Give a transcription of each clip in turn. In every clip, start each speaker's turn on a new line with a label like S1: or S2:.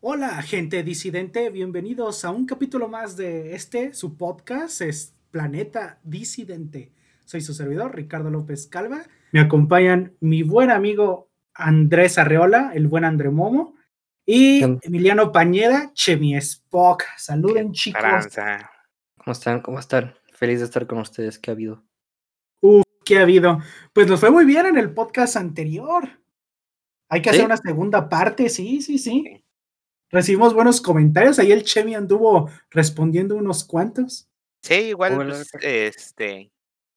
S1: Hola, gente disidente, bienvenidos a un capítulo más de este, su podcast, es Planeta Disidente. Soy su servidor, Ricardo López Calva. Me acompañan mi buen amigo Andrés Arreola, el buen André Momo, y Emiliano Pañeda, Chemi Spock. Saluden, chicos.
S2: ¿Cómo están? ¿Cómo están? Feliz de estar con ustedes. ¿Qué ha habido?
S1: Uf, ¿qué ha habido? Pues nos fue muy bien en el podcast anterior. Hay que hacer una segunda parte, sí, sí, sí. Recibimos buenos comentarios. Ahí el Chemi anduvo respondiendo unos cuantos.
S3: Sí, igual, pues, este,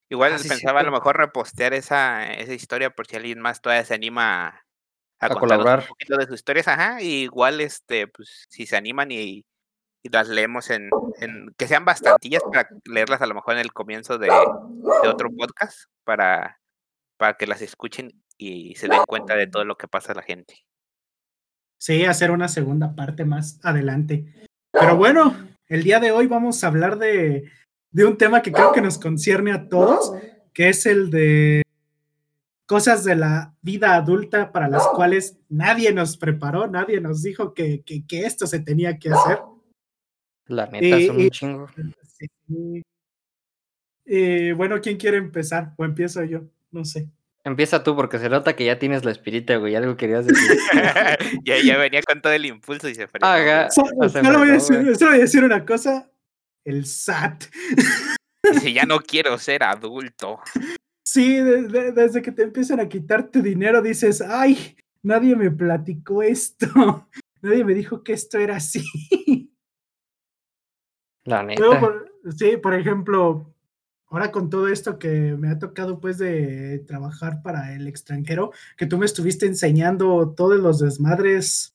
S3: igual ah, pensaba a lo mejor repostear esa, esa historia por si alguien más todavía se anima a, colaborar un poquito de sus historias, ajá, igual este, pues si se animan y, y las leemos en, en, que sean bastantillas para leerlas a lo mejor en el comienzo de, de otro podcast para, para que las escuchen y se den cuenta de todo lo que pasa a la gente.
S1: Sí, hacer una segunda parte más adelante. Pero bueno, el día de hoy vamos a hablar de, de un tema que creo que nos concierne a todos, que es el de cosas de la vida adulta para las cuales nadie nos preparó, nadie nos dijo que, que, que esto se tenía que hacer.
S2: La neta, son un chingo.
S1: bueno, ¿quién quiere empezar? O empiezo yo, no sé.
S2: Empieza tú porque se nota que ya tienes la espirita, güey. Algo querías decir.
S3: ya, ya venía con todo el impulso y se fue.
S1: Haga. Solo, voy a decir, voy a decir una cosa. El SAT.
S3: Dice, ya no quiero ser adulto.
S1: Sí, desde que te empiezan a quitar tu dinero dices, ay, nadie me platicó esto. Nadie me dijo que esto era así.
S2: La neta.
S1: sí, por ejemplo, ahora con todo esto que me ha tocado pues de trabajar para el extranjero, que tú me estuviste enseñando todos los desmadres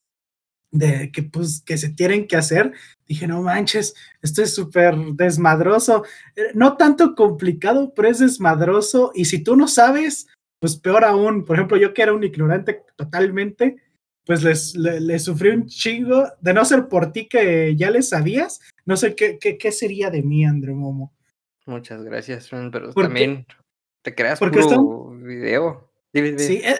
S1: de que pues que se tienen que hacer, dije, no manches, esto es súper desmadroso, eh, no tanto complicado, pero es desmadroso y si tú no sabes, pues peor aún, por ejemplo, yo que era un ignorante totalmente, pues les, les, sufrí un chingo, de no ser por ti que ya les sabías, no sé qué, qué, qué sería de mí, André Momo.
S2: Muchas gracias, pero también te creas porque puro video.
S1: Sí, eh,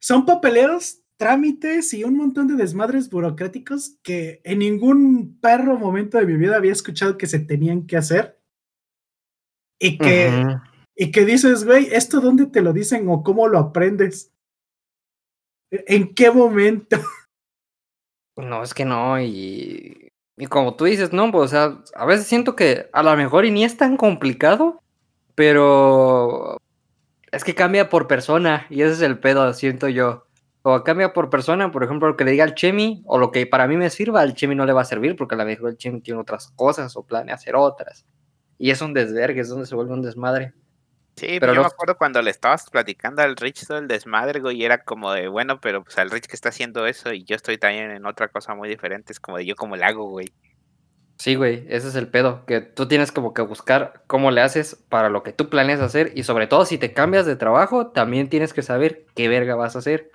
S1: son papeleos, trámites y un montón de desmadres burocráticos que en ningún perro momento de mi vida había escuchado que se tenían que hacer. Y que, y que dices, güey, ¿esto dónde te lo dicen o cómo lo aprendes? ¿E-, ¿En qué momento?
S2: No, es que no, y y como tú dices, no, pues, a veces siento que a lo mejor y ni es tan complicado, pero es que cambia por persona y ese es el pedo, siento yo. O cambia por persona, por ejemplo, lo que le diga al Chemi o lo que para mí me sirva, al Chemi no le va a servir porque a lo mejor el Chemi tiene otras cosas o planea hacer otras. Y es un desvergue, es donde se vuelve un desmadre.
S3: Sí, pero yo me acuerdo cuando le estabas platicando al Rich todo el desmadre, y era como de, bueno, pero pues al Rich que está haciendo eso y yo estoy también en otra cosa muy diferente, es como de yo como le hago, güey.
S2: Sí, güey, ese es el pedo, que tú tienes como que buscar cómo le haces para lo que tú planeas hacer y sobre todo si te cambias de trabajo, también tienes que saber qué verga vas a hacer.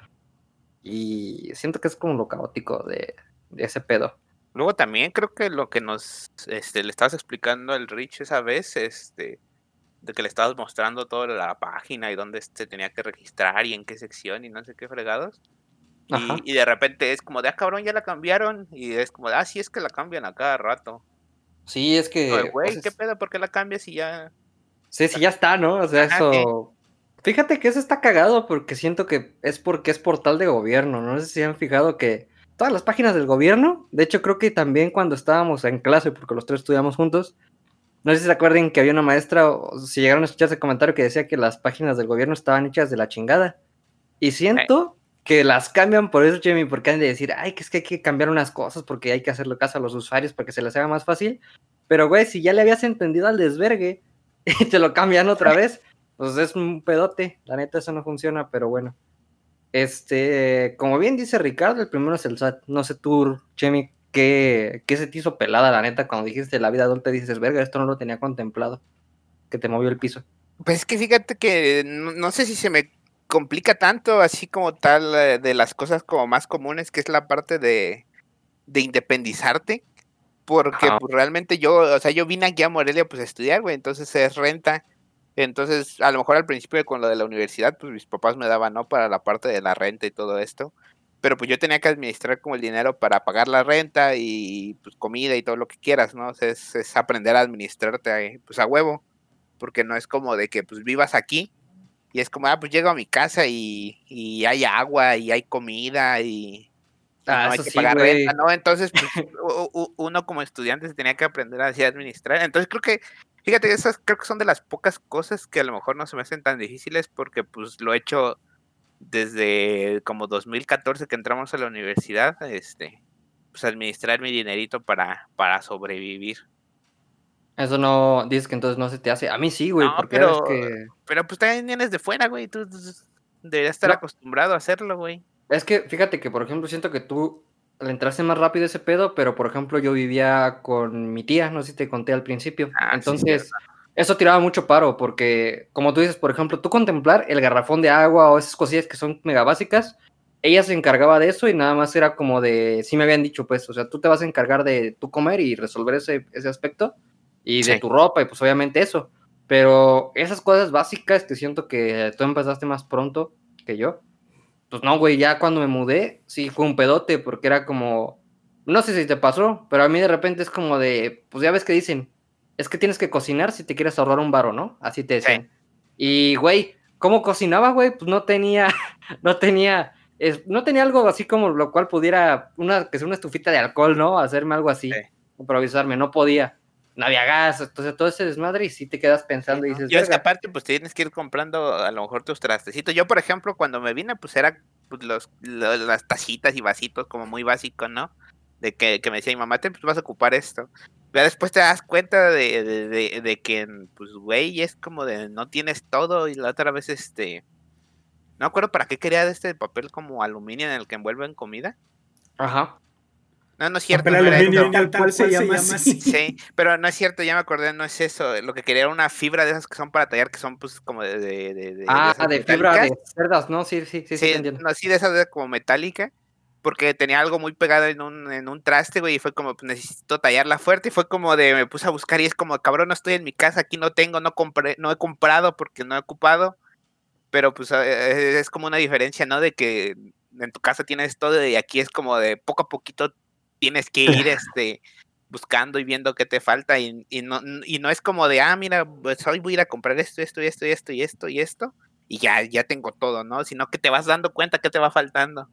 S2: Y siento que es como lo caótico de, de ese pedo.
S3: Luego también creo que lo que nos este, le estabas explicando al Rich esa vez, este, de que le estabas mostrando toda la página y dónde se tenía que registrar y en qué sección y no sé qué fregados. Y, de repente es como de, ah, cabrón, ya la cambiaron. Y es como de, ah, sí, es que la cambian a cada rato.
S2: Sí, es que.
S3: Güey, pues ¿qué pedo? ¿Por qué la cambias y ya.?
S2: Sí, sí, ya está, ¿no? O sea, eso. Fíjate que eso está cagado porque siento que es porque es portal de gobierno. No sé si han fijado que todas las páginas del gobierno, de hecho, creo que también cuando estábamos en clase, porque los tres estudiamos juntos, no sé si se acuerdan que había una maestra, o si llegaron a escuchar ese comentario que decía que las páginas del gobierno estaban hechas de la chingada. Y siento que las cambian por eso, Jimmy, porque han de decir, ay, que es que hay que cambiar unas cosas porque hay que hacerle caso a los usuarios para que se les haga más fácil. Pero, güey, si ya le habías entendido al desvergue y te lo cambian otra vez, pues es un pedote. La neta, eso no funciona, pero bueno. Este, como bien dice Ricardo, el primero es el SAT. No sé tú, Chemi, ¿qué, ¿qué, se te hizo pelada, la neta, cuando dijiste la vida adulta? Dices, verga, esto no lo tenía contemplado. Que te movió el piso.
S3: Pues es que fíjate que no sé si se me complica tanto, así como tal, eh, de las cosas como más comunes, que es la parte de, de independizarte. Porque pues, realmente yo, o sea, yo vine aquí a Morelia pues a estudiar, güey, entonces es renta. Entonces, a lo mejor al principio con lo de la universidad, pues mis papás me daban, ¿no? Para la parte de la renta y todo esto. Pero pues yo tenía que administrar como el dinero para pagar la renta y pues comida y todo lo que quieras, ¿no? es, aprender a administrarte pues a huevo, porque no es como de que pues vivas aquí y es como, ah, pues llego a mi casa y, y hay agua y hay comida y,
S2: ah, no hay que pagar renta,
S3: ¿no? Entonces, pues, uno como estudiante se tenía que aprender a administrar. Entonces creo que, fíjate, esas creo que son de las pocas cosas que a lo mejor no se me hacen tan difíciles porque pues lo he hecho desde como 2014 que entramos a la universidad, este, pues administrar mi dinerito para, para sobrevivir.
S2: Eso no, dices que entonces no se te hace. A mí sí, güey, porque
S3: pero, pero pues también vienes de fuera, güey, tú, deberías estar acostumbrado a hacerlo, güey.
S2: Es que, fíjate que, por ejemplo, siento que tú le entraste más rápido ese pedo, pero, por ejemplo, yo vivía con mi tía, no sé si te conté al principio. Ah, entonces, eso tiraba mucho paro, porque, como tú dices, por ejemplo, tú contemplar el garrafón de agua o esas cosillas que son mega básicas, ella se encargaba de eso y nada más era como de, sí me habían dicho, pues, o sea, tú te vas a encargar de tu comer y resolver ese, ese aspecto y de tu ropa y pues obviamente eso. Pero esas cosas básicas que siento que tú empezaste más pronto que yo, pues no, güey, ya cuando me mudé, sí fue un pedote porque era como, no sé si te pasó, pero a mí de repente es como de, pues ya ves que dicen, es que tienes que cocinar si te quieres ahorrar un varo, ¿no? Así te decían. Y, güey, ¿cómo cocinaba, güey? Pues no tenía, no tenía, no tenía algo así como lo cual pudiera, una, que sea una estufita de alcohol, ¿no? Hacerme algo así, improvisarme, no podía. No había gas, entonces todo ese desmadre y si te quedas pensando y dices...
S3: Yo es que aparte pues tienes que ir comprando a lo mejor tus trastecitos. Yo, por ejemplo, cuando me vine pues era pues, los, las tacitas y vasitos como muy básicos, ¿no? De que, que me decía mi mamá, te pues, vas a ocupar esto después te das cuenta de, que, pues, güey, es como de no tienes todo. Y la otra vez, este. No acuerdo para qué quería de este papel como aluminio en el que envuelven comida.
S2: Ajá.
S3: No, no es cierto. Papel aluminio, tal se, llama así. Sí, pero no es cierto, ya me acordé, no es eso. Lo que quería era una fibra de esas que son para tallar, que son pues como de. de,
S2: ah, de, fibra de cerdas, ¿no? Sí, sí, sí.
S3: Sí, sí no, sí, de esas como metálica porque tenía algo muy pegado en un, en un traste, güey, y fue como, pues, necesito tallarla fuerte, y fue como de, me puse a buscar y es como, cabrón, no estoy en mi casa, aquí no tengo, no compré, no he comprado porque no he ocupado, pero pues eh, es como una diferencia, ¿no? De que en tu casa tienes todo y aquí es como de poco a poquito tienes que ir, este, buscando y viendo qué te falta y, y, no, y no es como de, ah, mira, pues hoy voy a ir a comprar esto, esto, esto, esto y esto y esto y ya, ya tengo todo, ¿no? Sino que te vas dando cuenta que te va faltando.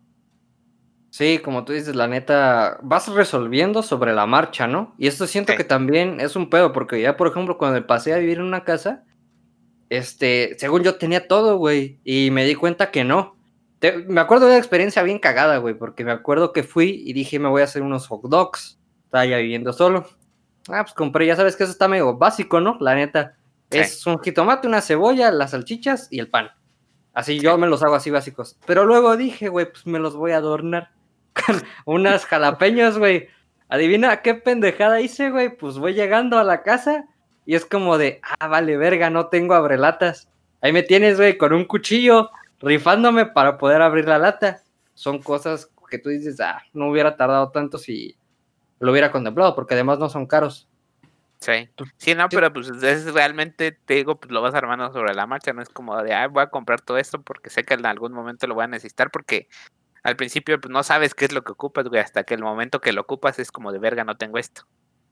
S2: Sí, como tú dices, la neta, vas resolviendo sobre la marcha, ¿no? Y esto siento que también es un pedo, porque ya, por ejemplo, cuando pasé a vivir en una casa, este, según yo tenía todo, güey, y me di cuenta que no. me acuerdo de una experiencia bien cagada, güey, porque me acuerdo que fui y dije, me voy a hacer unos hot dogs. Estaba ya viviendo solo. Ah, pues compré, ya sabes que eso está medio básico, ¿no? La neta. Es un jitomate, una cebolla, las salchichas y el pan. Así yo me los hago así básicos. Pero luego dije, güey, pues me los voy a adornar con unas jalapeños, güey. Adivina qué pendejada hice, güey. Pues voy llegando a la casa y es como de, ah, vale, verga, no tengo abrelatas. Ahí me tienes, güey, con un cuchillo, rifándome para poder abrir la lata. Son cosas que tú dices, ah, no hubiera tardado tanto si lo hubiera contemplado, porque además no son caros.
S3: Sí, sí, no, pero pues es realmente, te digo, pues lo vas armando sobre la marcha, no es como de, ah, voy a comprar todo esto porque sé que en algún momento lo voy a necesitar, porque al principio pues, no sabes qué es lo que ocupas, güey, hasta que el momento que lo ocupas es como de verga, no tengo esto.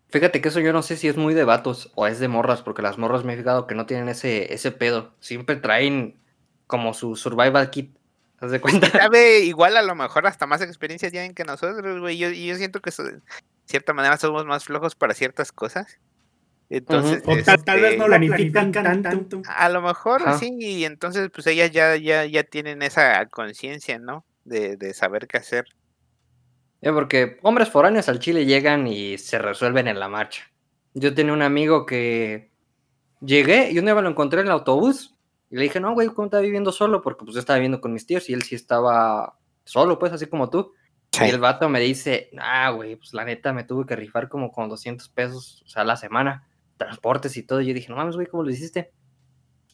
S2: Fíjate que eso yo no sé si es muy de vatos o es de morras, porque las morras me he fijado que no tienen ese, ese pedo. Siempre traen como su survival kit. ¿Te de cuenta?
S3: Sabe, igual a lo mejor hasta más experiencias tienen que nosotros, güey. Yo, yo siento que de cierta manera somos más flojos para ciertas cosas. Entonces,
S4: tal, vez no este, planifican tanto.
S3: A lo mejor sí, y entonces pues ellas ya, ya, ya tienen esa conciencia, ¿no? De, saber qué hacer.
S2: porque hombres foráneos al Chile llegan y se resuelven en la marcha. Yo tenía un amigo que llegué y un día me lo encontré en el autobús y le dije, no, güey, ¿cómo estás viviendo solo? Porque pues estaba viviendo con mis tíos y él sí estaba solo, pues así como tú. Y el vato me dice, ah, güey, pues la neta me tuve que rifar como con 200 pesos, o sea, la semana, transportes y todo. Y yo dije, no mames, güey, ¿cómo lo hiciste?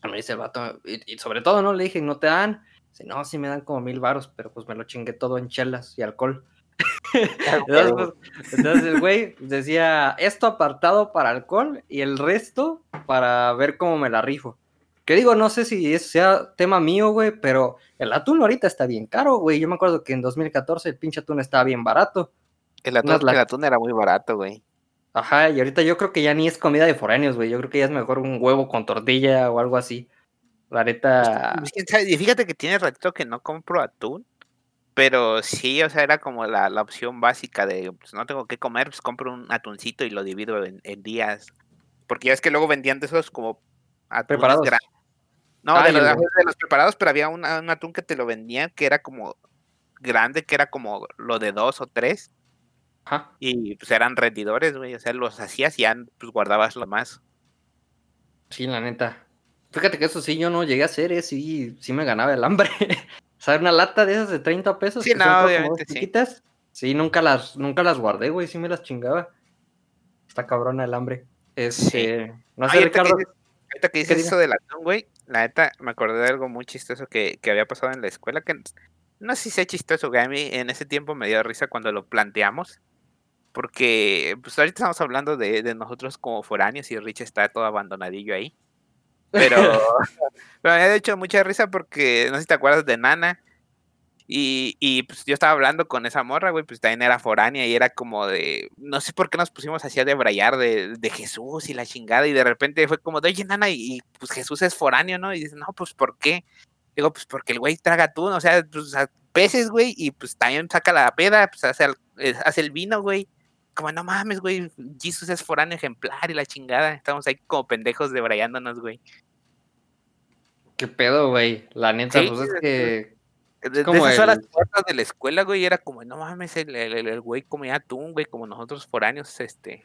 S2: Y me dice el vato, y, sobre todo, ¿no? Le dije, no te dan no, sí me dan como mil varos, pero pues me lo chingué todo en chelas y alcohol. entonces, pues, el güey decía, esto apartado para alcohol y el resto para ver cómo me la rifo. Que digo, no sé si sea tema mío, güey, pero el atún ahorita está bien caro, güey. Yo me acuerdo que en 2014 el pinche atún estaba bien barato.
S3: El atún, el atún era muy barato, güey.
S2: Ajá, y ahorita yo creo que ya ni es comida de foráneos, güey. Yo creo que ya es mejor un huevo con tortilla o algo así. La neta.
S3: Pues, y fíjate que tiene ratito que no compro atún. Pero sí, o sea, era como la, opción básica de, pues no tengo que comer, pues compro un atuncito y lo divido en, días. Porque ya es que luego vendían de esos como
S2: preparados.
S3: No, ah, de, los, preparados, pero había un atún que te lo vendían que era como grande, que era como lo de dos o tres. Ajá. Y pues eran rendidores, güey. O sea, los hacías y ya pues guardabas lo más.
S2: Sí, la neta. Fíjate que eso sí, yo no llegué a hacer, ¿eh? sí, sí me ganaba el hambre. o sea, una lata de esas de 30 pesos.
S3: Sí, no, obviamente
S2: sí. Sí, nunca las, nunca las guardé, güey, sí me las chingaba. Está cabrona el hambre. Este, no sé, Ricardo.
S3: Ahorita que dices eso del atún, güey, la neta me acordé de algo muy chistoso que, que había pasado en la escuela, que no sé si sea chistoso, a mí en ese tiempo me dio risa cuando lo planteamos, porque pues ahorita estamos hablando de, de nosotros como foráneos y Rich está todo abandonadillo ahí. Pero, me había hecho mucha risa porque no sé si te acuerdas de Nana. Y, y pues yo estaba hablando con esa morra, güey, pues también era foránea y era como de, no sé por qué nos pusimos así a debrayar de, de Jesús y la chingada y de repente fue como de, oye, nana, y, pues Jesús es foráneo, ¿no? Y dice, no, pues ¿por qué? Digo, pues porque el güey traga tú, o sea, pues, peces, güey, y pues también saca la peda, pues hace el, eh, hace el vino, güey. Como, no mames, güey, Jesús es foráneo ejemplar y la chingada. Estamos ahí como pendejos debrayándonos, güey.
S2: ¿Qué pedo, güey? La neta, pues es que.
S3: De, como esas horas de la escuela, güey, era como, no mames, el, el, el güey comía atún, güey, como nosotros foráneos, este,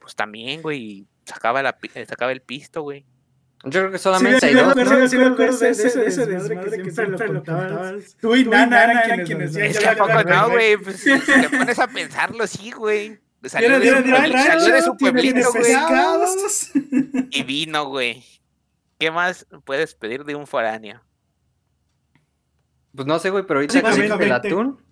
S3: pues también, güey, sacaba, la, sacaba el pisto, güey.
S2: Yo creo que solamente hay dos.
S4: Sí, sí, me acuerdo de ese, de ese desmadre que siempre lo contabas. Tú y Nana eran quienes
S3: Es que a poco no, güey, pues si te pones a pensarlo, sí, güey. Salió de su pueblito, güey. Y vino, güey. ¿Qué más puedes pedir de un foráneo?
S2: Pues no sé, güey, pero ahorita que el atún,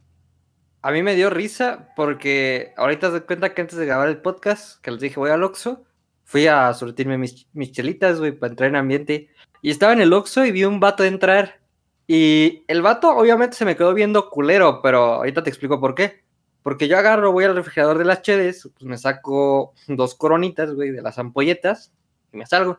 S2: a mí me dio risa porque ahorita se cuenta que antes de grabar el podcast, que les dije voy al Oxxo, fui a surtirme mis, mis chelitas, güey, para entrar en ambiente. Y estaba en el Oxxo y vi un vato entrar. Y el vato obviamente se me quedó viendo culero, pero ahorita te explico por qué. Porque yo agarro, voy al refrigerador de las chedes, pues me saco dos coronitas, güey, de las ampolletas y me salgo.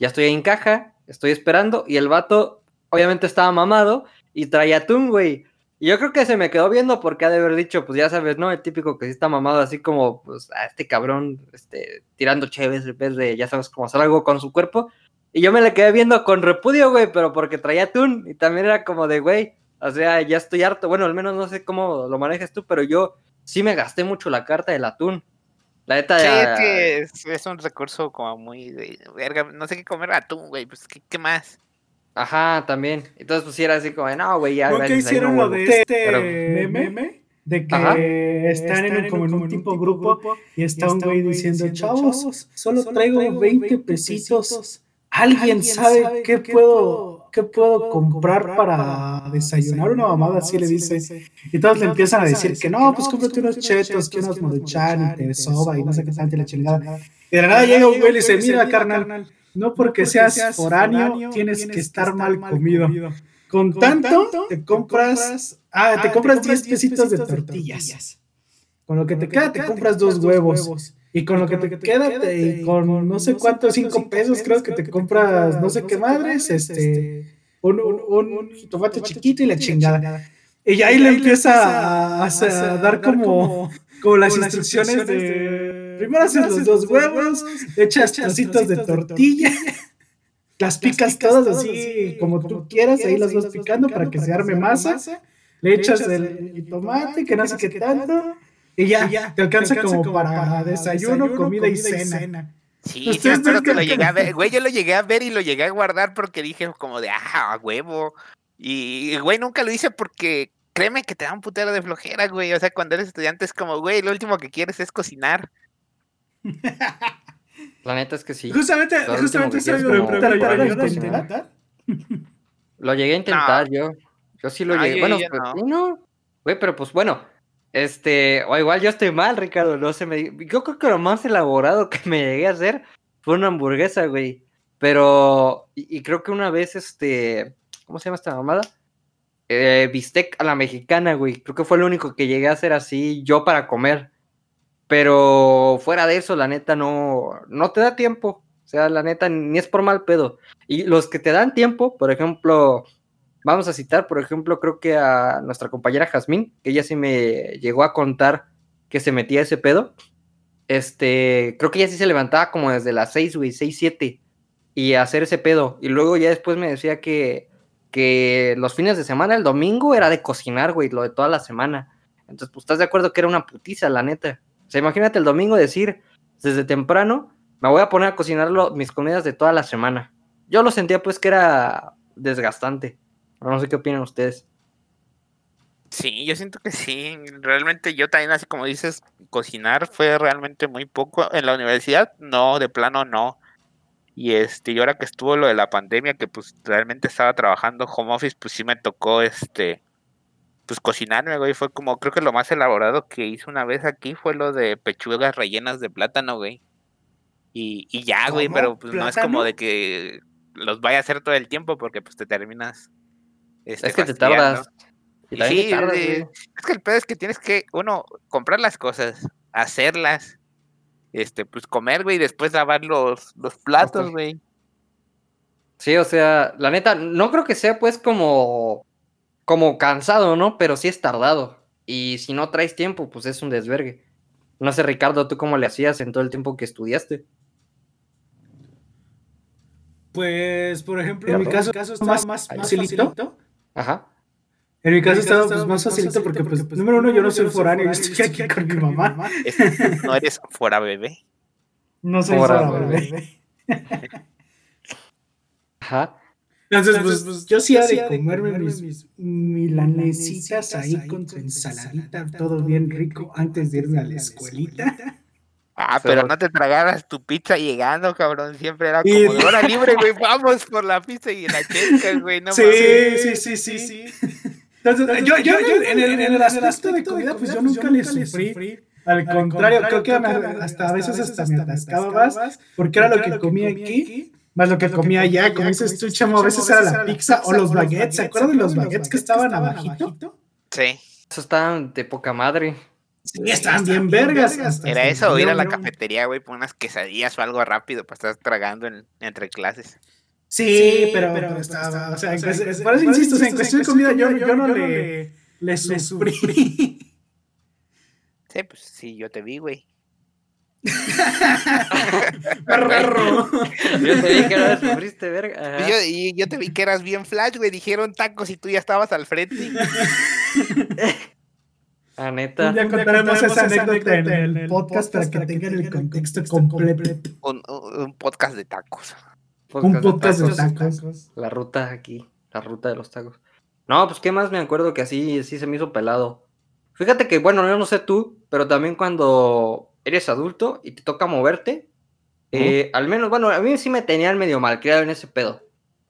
S2: Ya estoy en caja, estoy esperando y el vato obviamente estaba mamado y traía atún, güey. Y yo creo que se me quedó viendo porque ha de haber dicho, pues ya sabes, ¿no? El típico que sí está mamado, así como, pues, a este cabrón, este, tirando chéves en vez de, ya sabes, como hacer algo con su cuerpo. Y yo me le quedé viendo con repudio, güey, pero porque traía atún. Y también era como de, güey, o sea, ya estoy harto. Bueno, al menos no sé cómo lo manejas tú, pero yo sí me gasté mucho la carta del atún. La neta
S3: sí, es que es, un recurso como muy de verga, no sé qué comer atún, güey, pues ¿qué, más.
S2: Ajá, también. Entonces pues era así como, no, güey, ya.
S4: ¿Por qué hicieron lo de este meme? De que están, en, como en un tipo grupo y está un güey diciendo, chavos, solo traigo 20 pesitos. ¿Alguien sabe qué puedo ¿qué puedo comprar para desayunar? Una mamada así le dice. Y todos le empiezan a decir que no, pues cómprate unos chetos, que unos moduchan y te soba y no sé qué tanto y la chingada. Y de la nada llega un güey y le dice, mira, carnal, no porque seas foráneo tienes que estar mal comido. Con tanto te compras, ah, te compras 10 pesitos de tortillas. Con lo que te queda te compras dos huevos. Y con lo que te queda, y con no sé cuántos, cinco pesos, creo que te compras no sé qué madres, este, un, un, un jitomate chiquito y la chingada. Y ahí le empieza a, dar como, como las instrucciones de, primero haces los dos huevos, echas trocitos de tortilla, las picas todas así como tú quieras, ahí las vas picando para que se arme masa, le echas el tomate, que no sé qué tanto y ya, te, alcanza como, para, desayuno, comida, y cena.
S3: Sí, sí me que lo llegué a ver, güey, yo lo llegué a ver y lo llegué a guardar porque dije como de, ah, a huevo. Y, güey, nunca lo hice porque créeme que te da un putero de flojera, güey. O sea, cuando eres estudiante es como, güey, lo último que quieres es cocinar.
S2: La neta es que sí.
S4: Justamente, justamente eso lo
S2: intentar. Lo llegué a intentar yo. Yo sí lo llegué. bueno, pues, no. Güey, pero pues bueno, este, o igual yo estoy mal, Ricardo, no sé, me... yo creo que lo más elaborado que me llegué a hacer fue una hamburguesa, güey. Pero, y, creo que una vez, este, ¿cómo se llama esta mamada? Eh, bistec a la mexicana, güey. Creo que fue lo único que llegué a hacer así yo para comer. Pero fuera de eso, la neta, no, no te da tiempo. O sea, la neta, ni es por mal pedo. Y los que te dan tiempo, por ejemplo, vamos a citar, por ejemplo, creo que a nuestra compañera Jazmín, que ella sí me llegó a contar que se metía ese pedo. Este, creo que ella sí se levantaba como desde las 6, güey, 6, 7 y hacer ese pedo. Y luego ya después me decía que, que los fines de semana, el domingo, era de cocinar, güey, lo de toda la semana. Entonces, pues estás de acuerdo que era una putiza, la neta. O sea, imagínate el domingo decir, desde temprano, me voy a poner a cocinar mis comidas de toda la semana. Yo lo sentía pues que era desgastante. No sé qué opinan ustedes.
S3: Sí, yo siento que sí. Realmente yo también, así como dices, cocinar fue realmente muy poco. En la universidad, no, de plano no. Y este, y ahora que estuvo lo de la pandemia, que pues realmente estaba trabajando home office, pues sí me tocó este pues cocinarme, güey. Fue como, creo que lo más elaborado que hice una vez aquí fue lo de pechugas rellenas de plátano, güey. Y, y ya, güey, pero pues no es como de que los vaya a hacer todo el tiempo porque pues te terminas.
S2: Este, es que te tardas.
S3: sí, es que el pedo es que tienes que, uno, comprar las cosas, hacerlas, este, pues comer, güey, y después lavar los, los platos, güey.
S2: Sí, o sea, la neta, no creo que sea pues como, como cansado, ¿no? Pero sí es tardado. Y si no traes tiempo, pues es un desvergue. No sé, Ricardo, ¿tú cómo le hacías en todo el tiempo que estudiaste?
S4: Pues, por ejemplo, en mi caso, caso está más, más, facilito.
S2: Ajá.
S4: En mi caso estaba pues, más facilito porque, pues, pues, número uno, yo no soy foráneo, yo estoy aquí con mi mamá.
S3: ¿No eres fuera bebé?
S4: No soy fuera, bebé.
S2: Ajá.
S4: Entonces, pues, pues yo sí he de comerme mis milanesitas ahí con su ensaladita, todo bien rico, antes de irme a la escuelita.
S3: Ah, pero no te tragaras tu pizza llegando, cabrón. Siempre era como de hora libre, güey. Vamos por la pizza y la checa, güey. No
S4: sí, sí, sí, sí, sí, Entonces, yo, yo, en, el, en el aspecto de comida, pues yo nunca le sufrí. Al contrario, creo que hasta a veces hasta me atascaba más, porque era lo que comía aquí, más lo que comía allá. Como dices tú, chamo, a veces era la pizza o los baguettes. ¿Se acuerdan de los baguettes que estaban abajito?
S3: Sí.
S2: Eso estaban de poca madre.
S4: Sí, estaban bien vergas.
S3: Era eso, ir a la cafetería, güey, por unas quesadillas o algo rápido para estar tragando entre clases.
S4: Sí, pero, pero, estaba, o sea, por eso insisto, en cuestión de comida yo, yo no le, le sufrí.
S3: Sí, pues sí, yo te vi, güey.
S2: Perro. yo te vi que eras sufriste, verga.
S3: Yo, y yo te vi que eras bien flash, güey. Dijeron tacos y tú ya estabas al frente.
S2: La neta.
S4: Día contaremos esa anécdota en el podcast para que tengan el contexto completo.
S3: Un, un podcast de tacos.
S4: un podcast de tacos.
S2: La ruta aquí, la ruta de los tacos. No, pues qué más me acuerdo que así, así se me hizo pelado. Fíjate que, bueno, yo no sé tú, pero también cuando eres adulto y te toca moverte, eh, al menos, bueno, a mí sí me tenían medio mal criado en ese pedo.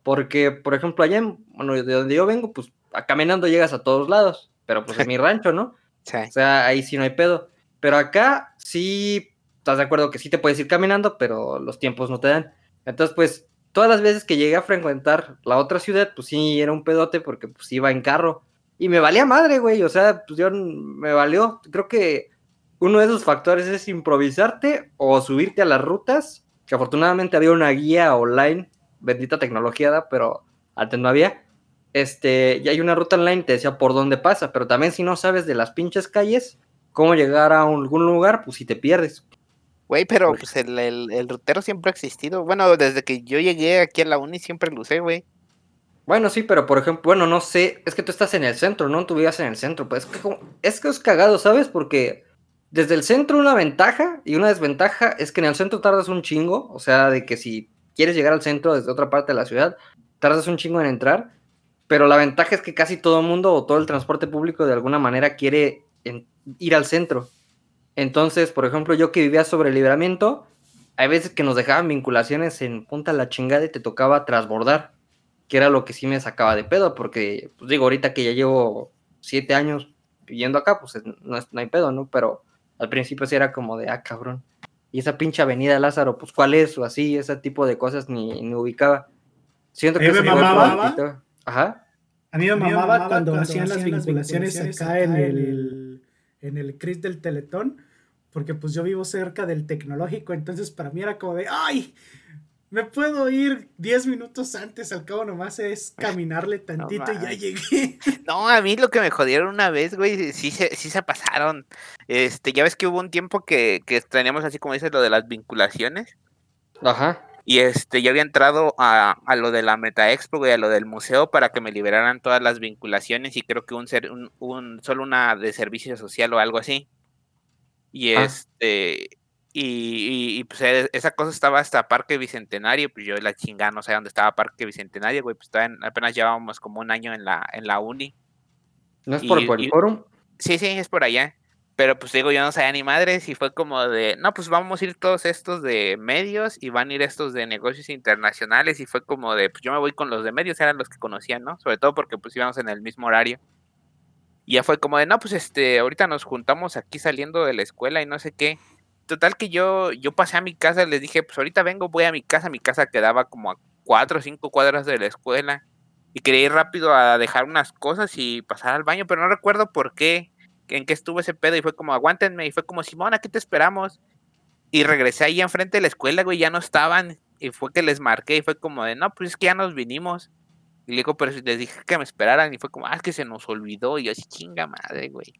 S2: Porque, por ejemplo, allá, bueno, de donde yo vengo, pues caminando llegas a todos lados, pero pues en mi rancho, ¿no? O sea, ahí sí no hay pedo. Pero acá sí, estás de acuerdo que sí te puedes ir caminando, pero los tiempos no te dan. Entonces, pues, todas las veces que llegué a frecuentar la otra ciudad, pues sí, era un pedote porque pues iba en carro. Y me valía madre, güey. O sea, pues yo me valió. Creo que uno de esos factores es improvisarte o subirte a las rutas. Que afortunadamente había una guía online, bendita tecnología, pero antes no había este, y hay una ruta online, te decía por dónde pasa, pero también si no sabes de las pinches calles, cómo llegar a algún lugar, pues si te pierdes.
S3: Güey, pero pues el, el, rutero siempre ha existido. Bueno, desde que yo llegué aquí a la uni siempre lo usé, güey.
S2: Bueno, sí, pero por ejemplo, bueno, no sé, es que tú estás en el centro, ¿no? Tú vivías en el centro, pues es que, es que es cagado, ¿sabes? Porque desde el centro una ventaja y una desventaja es que en el centro tardas un chingo, o sea, de que si quieres llegar al centro desde otra parte de la ciudad, tardas un chingo en entrar pero la ventaja es que casi todo el mundo o todo el transporte público de alguna manera quiere ir al centro. Entonces, por ejemplo, yo que vivía sobre el libramiento, hay veces que nos dejaban vinculaciones en punta la chingada y te tocaba transbordar, que era lo que sí me sacaba de pedo, porque, pues digo, ahorita que ya llevo siete años viviendo acá, pues no, no hay pedo, ¿no? Pero al principio sí era como de, ah, cabrón. y esa pinche avenida Lázaro, pues cuál es, o así, ese tipo de cosas ni, ni ubicaba. Siento que
S4: me mamaba. Ajá. A mí me mamaba cuando, hacían las vinculaciones acá en el, en el CRIS del Teletón, porque pues yo vivo cerca del tecnológico, entonces para mí era como de, ¡ay! Me puedo ir 10 minutos antes, al cabo nomás es caminarle tantito y ya llegué.
S3: No, a mí lo que me jodieron una vez, güey, sí se, sí se pasaron. Este, ya ves que hubo un tiempo que, que teníamos así como dices lo de las vinculaciones.
S2: Ajá.
S3: Y este, yo había entrado a, a lo de la Meta Expo, güey, a lo del museo para que me liberaran todas las vinculaciones y creo que un, ser, un, un solo una de servicio social o algo así. Y ah. este, y, pues e, esa cosa estaba hasta Parque Bicentenario, pues yo la chingada no sé dónde estaba Parque Bicentenario, güey, pues apenas llevábamos como un año en la, en la uni.
S2: ¿No es por, el forum?
S3: Sí, sí, es por allá. Pero pues digo, yo no sabía ni madres y fue como de, no, pues vamos a ir todos estos de medios y van a ir estos de negocios internacionales y fue como de, pues yo me voy con los de medios, eran los que conocían, ¿no? Sobre todo porque pues íbamos en el mismo horario. Y ya fue como de, no, pues este, ahorita nos juntamos aquí saliendo de la escuela y no sé qué. Total que yo, yo pasé a mi casa, les dije, pues ahorita vengo, voy a mi casa. Mi casa quedaba como a cuatro o cinco cuadras de la escuela. Y quería ir rápido a dejar unas cosas y pasar al baño, pero no recuerdo por qué, en qué estuvo ese pedo. Y fue como, aguántenme. Y fue como, Simón, aquí te esperamos. Y regresé ahí enfrente de la escuela, güey, ya no estaban. Y fue que les marqué y fue como de, no, pues es que ya nos vinimos. Y le digo, pero les dije que me esperaran. Y fue como, ah, es que se nos olvidó. Y yo así, chinga madre, güey.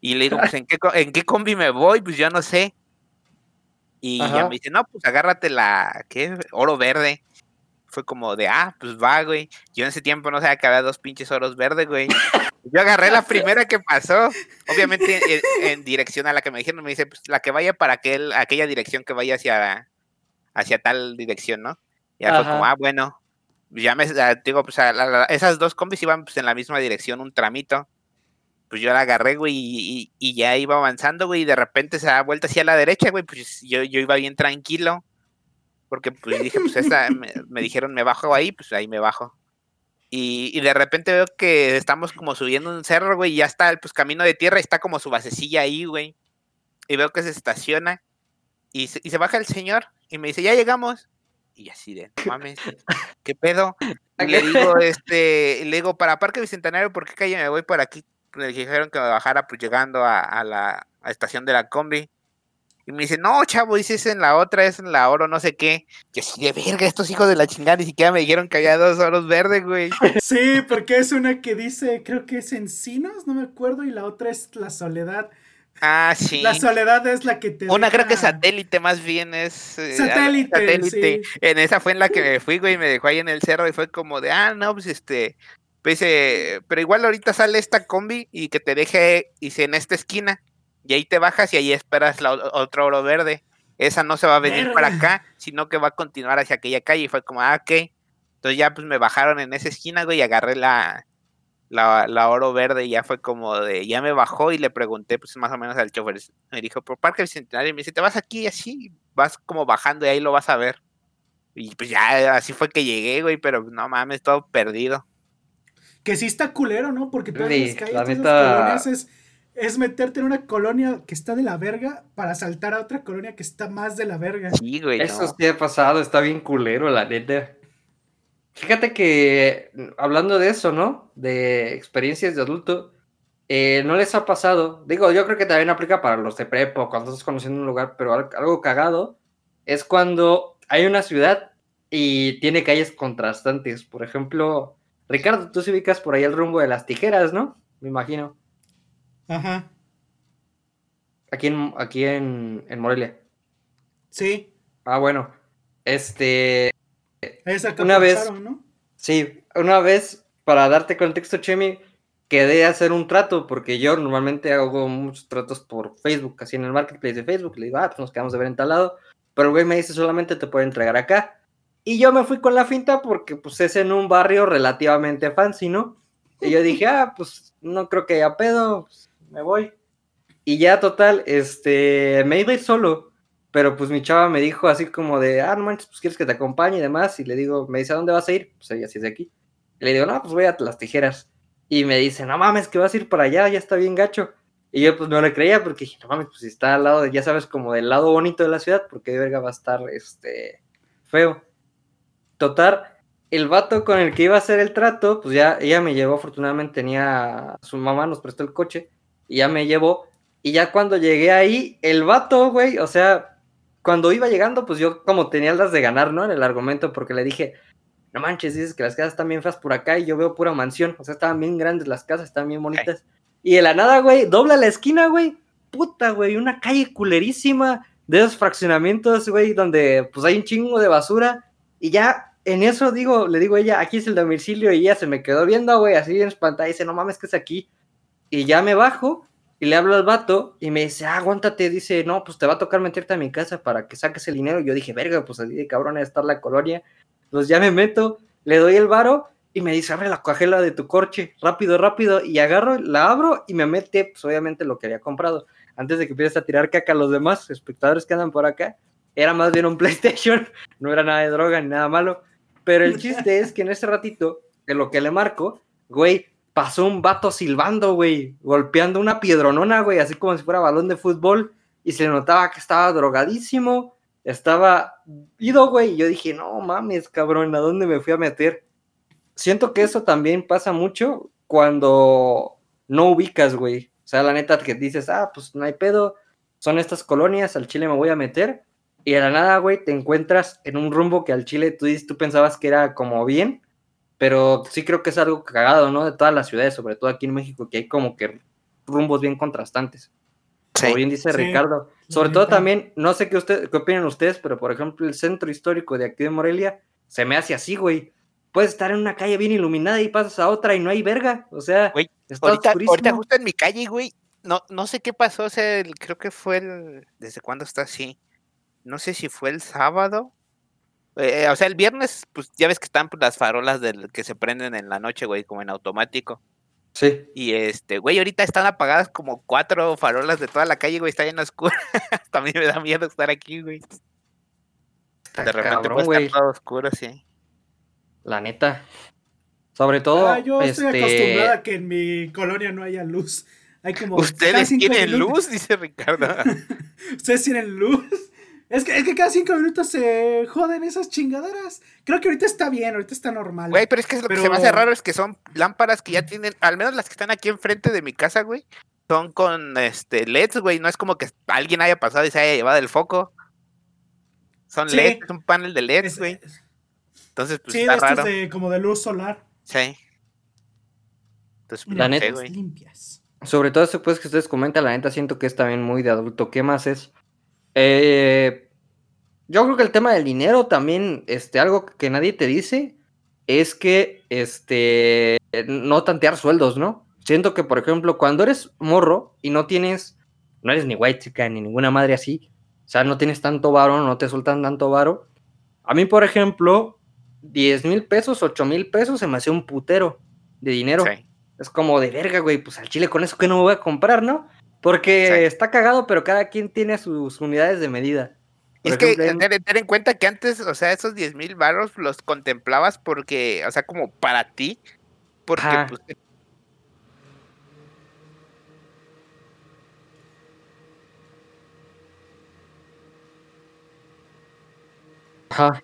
S3: Y le digo, pues, ¿en qué, ¿en qué combi me voy? Pues yo no sé. Y ya me dice, no, pues agárrate la, ¿qué? Oro verde. Fue como de, ah, pues va, güey. Yo en ese tiempo no sabía que había dos pinches oros verdes, güey. Yo agarré la primera que pasó, obviamente en, dirección a la que me dijeron, me dice, pues la que vaya para aquel, aquella dirección que vaya hacia, hacia tal dirección, ¿no? Ya fue como, ah, bueno, ya me, digo, pues esas dos combis iban pues, en la misma dirección, un tramito pues yo la agarré, güey, y, ya iba avanzando, güey, y de repente se da vuelta hacia la derecha, güey, pues yo, yo iba bien tranquilo, porque pues dije, pues esta, me, dijeron, me bajo ahí, pues ahí me bajo. Y, de repente veo que estamos como subiendo un cerro, güey, y ya está el pues, camino de tierra, y está como su basecilla ahí, güey. Y veo que se estaciona, y se, y se baja el señor, y me dice, ya llegamos. Y así de, mames, ¿qué pedo? Y le digo, este, le digo, para Parque Bicentenario, ¿por qué calle me voy por aquí? Le dijeron que me bajara pues llegando a, la estación de la combi. Y me dice, no, chavo, dice, es en la otra, es en la oro, no sé qué. Que sí, de verga, estos hijos de la chingada ni siquiera me dijeron que había dos oros verdes, güey.
S4: Sí, porque es una que dice, creo que es Encinos, no me acuerdo, y la otra es La Soledad.
S3: Ah, sí.
S4: La soledad es la que te.
S3: Una creo que satélite más bien es.
S4: Eh, satélite. satélite.
S3: En esa fue en la que me fui, güey, y me dejó ahí en el cerro y fue como de, ah, no, pues este, dice, pero igual ahorita sale esta combi y que te deje, dice, en esta esquina. Y ahí te bajas y ahí esperas la otra oro verde. Esa no se va a venir para acá, sino que va a continuar hacia aquella calle. Y fue como, ah, ok. Entonces ya pues me bajaron en esa esquina, güey, y agarré la, la, oro verde y ya fue como de, ya me bajó y le pregunté pues más o menos al chofer. Me dijo, por Parque Bicentenario, y me dice, te vas aquí así, vas como bajando y ahí lo vas a ver. Y pues ya así fue que llegué, güey, pero no mames, todo perdido.
S4: Que sí está culero, ¿no? Porque todas las calles, colonias es, es, meterte en una colonia que está de la verga para saltar a otra colonia que está más de la verga.
S2: Sí, güey. Eso sí ha pasado, está bien culero, la neta. Fíjate que, hablando de eso, ¿no? De experiencias de adulto, eh, no les ha pasado. Digo, yo creo que también aplica para los de prepo, cuando estás conociendo un lugar, pero algo cagado es cuando hay una ciudad y tiene calles contrastantes. Por ejemplo, Ricardo, tú se ubicas por ahí el rumbo de las tijeras, ¿no? Me imagino.
S4: Ajá.
S2: Aquí en, aquí en, Morelia.
S4: Sí.
S2: Ah, bueno. Este.
S4: Esa que una vez. ¿no?
S2: Sí, una vez, para darte contexto, Chemi, quedé a hacer un trato, porque yo normalmente hago muchos tratos por Facebook, así en el marketplace de Facebook. Le digo, ah, pues nos quedamos de ver en tal lado. Pero el güey me dice solamente te puede entregar acá. Y yo me fui con la finta porque pues es en un barrio relativamente fancy, ¿no? Y yo dije, ah, pues no creo que haya pedo, pues, me voy. Y ya total, este, me iba a ir solo, pero pues mi chava me dijo así como de, ah, no manches, pues quieres que te acompañe y demás. Y le digo, me dice, ¿a dónde vas a ir? Pues ella sí es de aquí. Y le digo, no, pues voy a las tijeras. Y me dice, no mames, que vas a ir para allá, ya está bien gacho. Y yo pues no le creía porque dije, no mames, pues si está al lado, de, ya sabes, como del lado bonito de la ciudad, porque de verga va a estar este feo. Total, el vato con el que iba a hacer el trato, pues ya ella me llevó, afortunadamente tenía su mamá, nos prestó el coche, y ya me llevó. Y ya cuando llegué ahí, el vato, güey, o sea, cuando iba llegando, pues yo como tenía las de ganar, ¿no? En el argumento, porque le dije, no manches, dices que las casas están bien feas por acá y yo veo pura mansión, o sea, estaban bien grandes las casas, estaban bien bonitas. Y de la nada, güey, dobla la esquina, güey, puta, güey, una calle culerísima de esos fraccionamientos, güey, donde pues hay un chingo de basura. Y ya en eso digo, le digo a ella, aquí es el domicilio, y ella se me quedó viendo, güey, así en espantada, dice, no mames, que es aquí. Y ya me bajo y le hablo al vato y me dice, aguántate, dice, no, pues te va a tocar meterte a mi casa para que saques el dinero. Y yo dije, verga, pues así de cabrón a estar la colonia. Pues ya me meto, le doy el varo y me dice, abre la cajela de tu corche, rápido, rápido. Y agarro, la abro y me mete, pues obviamente lo que había comprado. Antes de que empieces a tirar caca a los demás espectadores que andan por acá, era más bien un PlayStation, no era nada de droga ni nada malo. Pero el chiste es que en ese ratito, en lo que le marco, güey, pasó un vato silbando, güey, golpeando una piedronona, güey, así como si fuera balón de fútbol, y se notaba que estaba drogadísimo, estaba ido, güey, y yo dije, no mames, cabrón, ¿a dónde me fui a meter? Siento que eso también pasa mucho cuando no ubicas, güey. O sea, la neta que dices, ah, pues no hay pedo, son estas colonias, al Chile me voy a meter, y a la nada, güey, te encuentras en un rumbo que al Chile tú, tú pensabas que era como bien, pero sí creo que es algo cagado, ¿no? De todas las ciudades, sobre todo aquí en México, que hay como que rumbos bien contrastantes. Como bien dice Ricardo. Sobre todo también, no sé qué, usted, qué opinan ustedes, pero por ejemplo, el centro histórico de aquí de Morelia se me hace así, güey. Puedes estar en una calle bien iluminada y pasas a otra y no hay verga. O sea,
S3: güey, ahorita, ahorita, justo en mi calle, güey, no, no sé qué pasó. O sea, creo que fue el. ¿Desde cuándo está así? No sé si fue el sábado. Eh, o sea, el viernes, pues ya ves que están pues, las farolas del, que se prenden en la noche, güey, como en automático.
S2: Sí.
S3: Y este, güey, ahorita están apagadas como cuatro farolas de toda la calle, güey, está llena oscura. También me da miedo estar aquí, güey. de repente puede estar todo oscuro, sí.
S2: La neta. Sobre todo.
S4: Ah, yo estoy este acostumbrada a que en mi colonia no haya luz. Hay como
S3: ¿Ustedes tienen luz? Dice Ricardo.
S4: ¿Ustedes tienen luz? Es que, es que cada cinco minutos se joden esas chingaderas. Creo que ahorita está bien, ahorita está normal.
S3: Güey, pero es que lo que se me hace raro es que son lámparas que ya tienen, al menos las que están aquí enfrente de mi casa, güey, son con este LEDs, güey. No es como que alguien haya pasado y se haya llevado el foco. Son LEDs, es un panel de LEDs, güey. Entonces, pues
S4: sí,
S3: está raro.
S4: De, como de luz solar.
S3: Sí.
S2: Entonces, pues, la neta, limpias. Sobre todo eso pues que ustedes comentan, la neta siento que es también muy de adulto. ¿Qué más es? Eh, yo creo que el tema del dinero también, este, algo que nadie te dice, es que este, no tantear sueldos, ¿no? Siento que, por ejemplo, cuando eres morro y no tienes, no eres ni white chica ni ninguna madre así, o sea, no tienes tanto varo, no te sueltan tanto varo. A mí, por ejemplo, 10 mil pesos, 8 mil pesos se me hace un putero de dinero. Es como de verga, güey, pues al chile con eso que no me voy a comprar, ¿no? Porque está cagado, pero cada quien tiene sus unidades de medida.
S3: es que tener, en cuenta que antes, o sea, esos 10 mil barros los contemplabas porque, o sea, como para ti, porque pues,
S2: Ajá.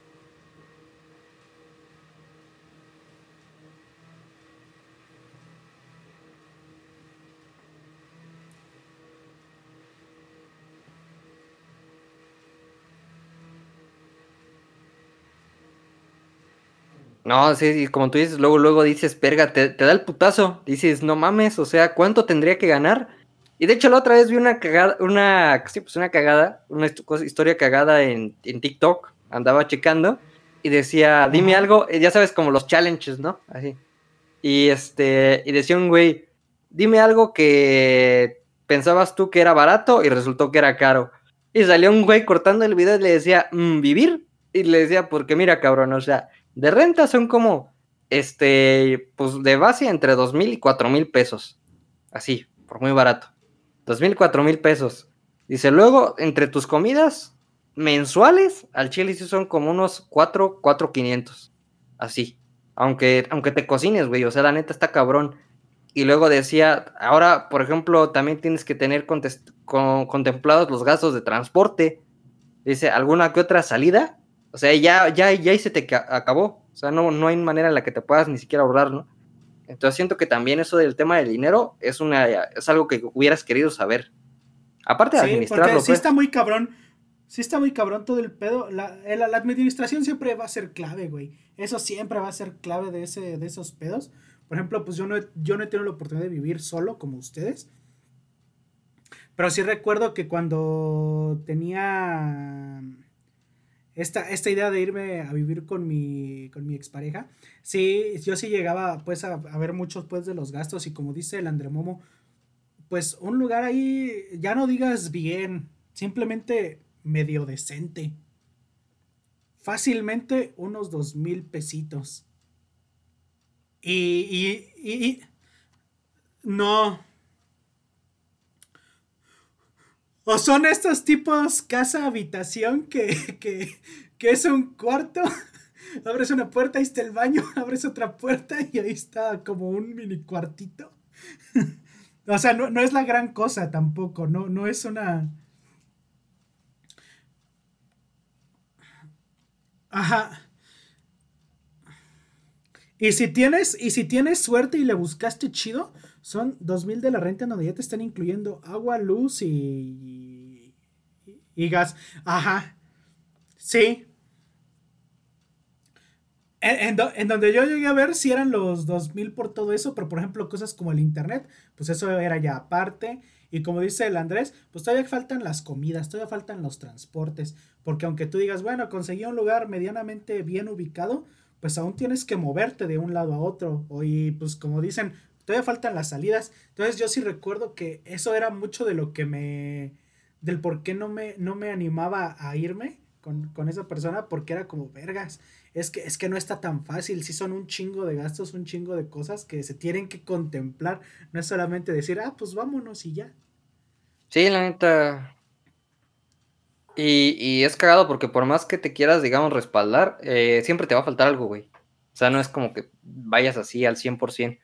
S2: No, sí, como tú dices, luego, luego dices, perga, te, da el putazo. Dices, no mames, o sea, ¿cuánto tendría que ganar? Y de hecho, la otra vez vi una cagada, una, sí, pues una cagada, una historia cagada en, en TikTok. Andaba checando y decía, dime algo, ya sabes, como los challenges, ¿no? Así. Y este, y decía un güey, dime algo que pensabas tú que era barato y resultó que era caro. Y salió un güey cortando el video y le decía, mm, ¿vivir? Y le decía, porque mira, cabrón, o sea, de renta son como, este, pues de base entre dos mil y cuatro mil pesos. Así, por muy barato. Dos mil, cuatro mil pesos. Dice, luego, entre tus comidas mensuales, al chile sí son como unos cuatro, cuatro quinientos. Así. Aunque, aunque te cocines, güey. O sea, la neta está cabrón. y luego decía, ahora, por ejemplo, también tienes que tener contemplados los gastos de transporte. Dice, ¿alguna que otra salida? O sea, ya, ya, ya ahí se te acabó. O sea, no, no hay manera en la que te puedas ni siquiera ahorrar, ¿no? Entonces siento que también eso del tema del dinero es una es algo que hubieras querido saber. Aparte de administrarlo.
S4: sí pues. está muy cabrón. Sí está muy cabrón todo el pedo. La, la, administración siempre va a ser clave, güey. Eso siempre va a ser clave de, ese, de esos pedos. Por ejemplo, pues yo no, yo no he tenido la oportunidad de vivir solo como ustedes. Pero sí recuerdo que cuando tenía esta, esta idea de irme a vivir con mi, con mi expareja, sí, yo sí llegaba pues a, ver muchos pues de los gastos y como dice el Andremomo, pues un lugar ahí, ya no digas bien, simplemente medio decente. Fácilmente unos dos mil pesitos. Y, y, y, no. O son estos tipos casa-habitación que, que, que es un cuarto abres una puerta, ahí está el baño, abres otra puerta y ahí está como un mini cuartito. o sea, no, es la gran cosa tampoco, no, no es una... Ajá. Y si tienes, y si tienes suerte y le buscaste chido, son dos mil de la renta donde ya te están incluyendo agua, luz y, y gas. Ajá. Sí, en, donde yo llegué a ver si eran los 2000 por todo eso, pero por ejemplo cosas como el internet, pues eso era ya aparte. Y como dice el Andrés, pues todavía faltan las comidas, todavía faltan los transportes, porque aunque tú digas, bueno, conseguí un lugar medianamente bien ubicado, pues aún tienes que moverte de un lado a otro. Y pues como dicen, todavía faltan las salidas. Entonces yo sí recuerdo que eso era mucho de lo que me... del por qué no me, no me animaba a irme con, con esa persona, porque era como vergas es que, es que no está tan fácil, sí son un chingo de gastos, un chingo de cosas que se tienen que contemplar, no es solamente decir, ah, pues vámonos y ya.
S2: Sí, la neta. Y, y es cagado porque por más que te quieras, digamos, respaldar, eh, siempre te va a faltar algo, güey. O sea, no es como que vayas así al 100%.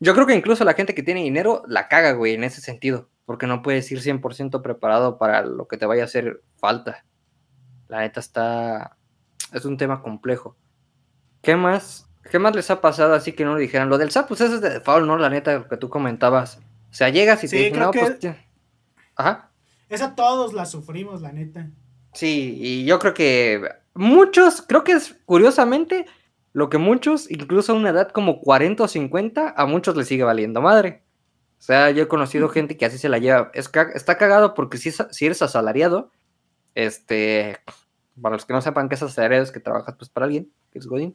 S2: Yo creo que incluso la gente que tiene dinero la caga, güey, en ese sentido, porque no puedes ir 100% preparado para lo que te vaya a hacer falta. La neta está, es un tema complejo. ¿Qué más? ¿Qué más les ha pasado así que no lo dijeran? Lo del SAT, pues eso es de default, ¿no? La neta, lo que tú comentabas. O sea, llegas y te dicen, no, pues.
S4: Ajá. Esa todos la sufrimos, la neta.
S2: Sí, y yo creo que muchos, creo que es curiosamente lo que muchos, incluso a una edad como 40 o 50, a muchos les sigue valiendo madre. O sea, yo he conocido gente que así se la lleva. Es, está cagado porque si, si eres asalariado, este, para los que no sepan que esas áreas que trabajas pues para alguien, que es Godín,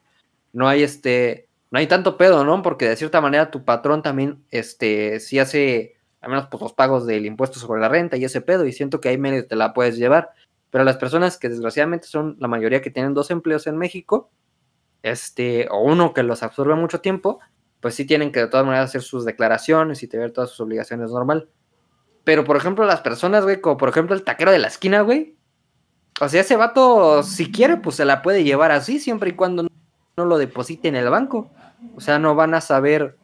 S2: no hay este, no hay tanto pedo, ¿no? Porque de cierta manera tu patrón también, este, sí hace, al menos pues los pagos del impuesto sobre la renta y ese pedo, y siento que ahí medio te la puedes llevar. Pero las personas que desgraciadamente son la mayoría que tienen dos empleos en México, este, o uno que los absorbe mucho tiempo, pues sí tienen que de todas maneras hacer sus declaraciones y tener todas sus obligaciones normal. Pero, por ejemplo, las personas, güey, como por ejemplo el taquero de la esquina, güey, o sea, ese vato, si quiere, pues se la puede llevar así, siempre y cuando no, lo deposite en el banco. O sea, no van a saber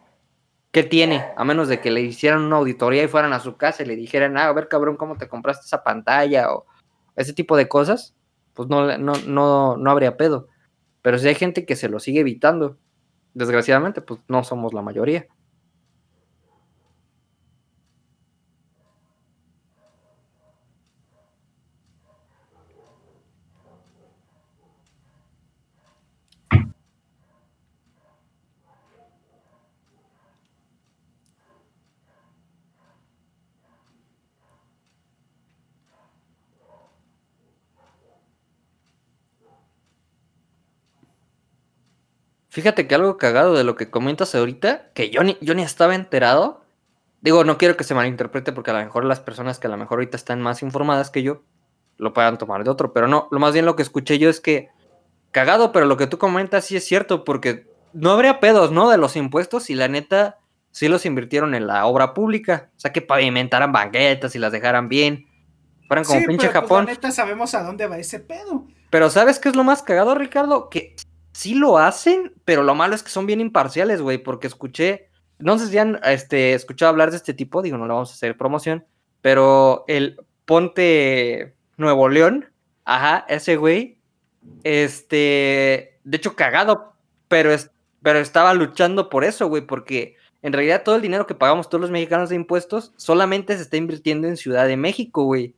S2: qué tiene, a menos de que le hicieran una auditoría y fueran a su casa y le dijeran, ah, a ver, cabrón, cómo te compraste esa pantalla o ese tipo de cosas, pues no, no, no, no habría pedo. Pero si hay gente que se lo sigue evitando, desgraciadamente, pues no somos la mayoría. Fíjate que algo cagado de lo que comentas ahorita, que yo ni, yo ni estaba enterado. Digo, no quiero que se malinterprete porque a lo mejor las personas que a lo mejor ahorita están más informadas que yo lo puedan tomar de otro, pero no, lo más bien lo que escuché yo es que cagado, pero lo que tú comentas sí es cierto porque no habría pedos, ¿no? De los impuestos y la neta sí los invirtieron en la obra pública, o sea, que pavimentaran banquetas y las dejaran bien. Fueran como pinche pues, Japón.
S4: la neta sabemos a dónde va ese pedo.
S2: Pero ¿sabes qué es lo más cagado, Ricardo? Que sí lo hacen, pero lo malo es que son bien imparciales, güey, porque escuché no sé si han este, escuchado hablar de este tipo, digo, no le vamos a hacer promoción, pero el Ponte Nuevo León, ajá, ese güey, este, de hecho cagado, pero, es, pero estaba luchando por eso, güey, porque en realidad todo el dinero que pagamos todos los mexicanos de impuestos solamente se está invirtiendo en Ciudad de México, güey.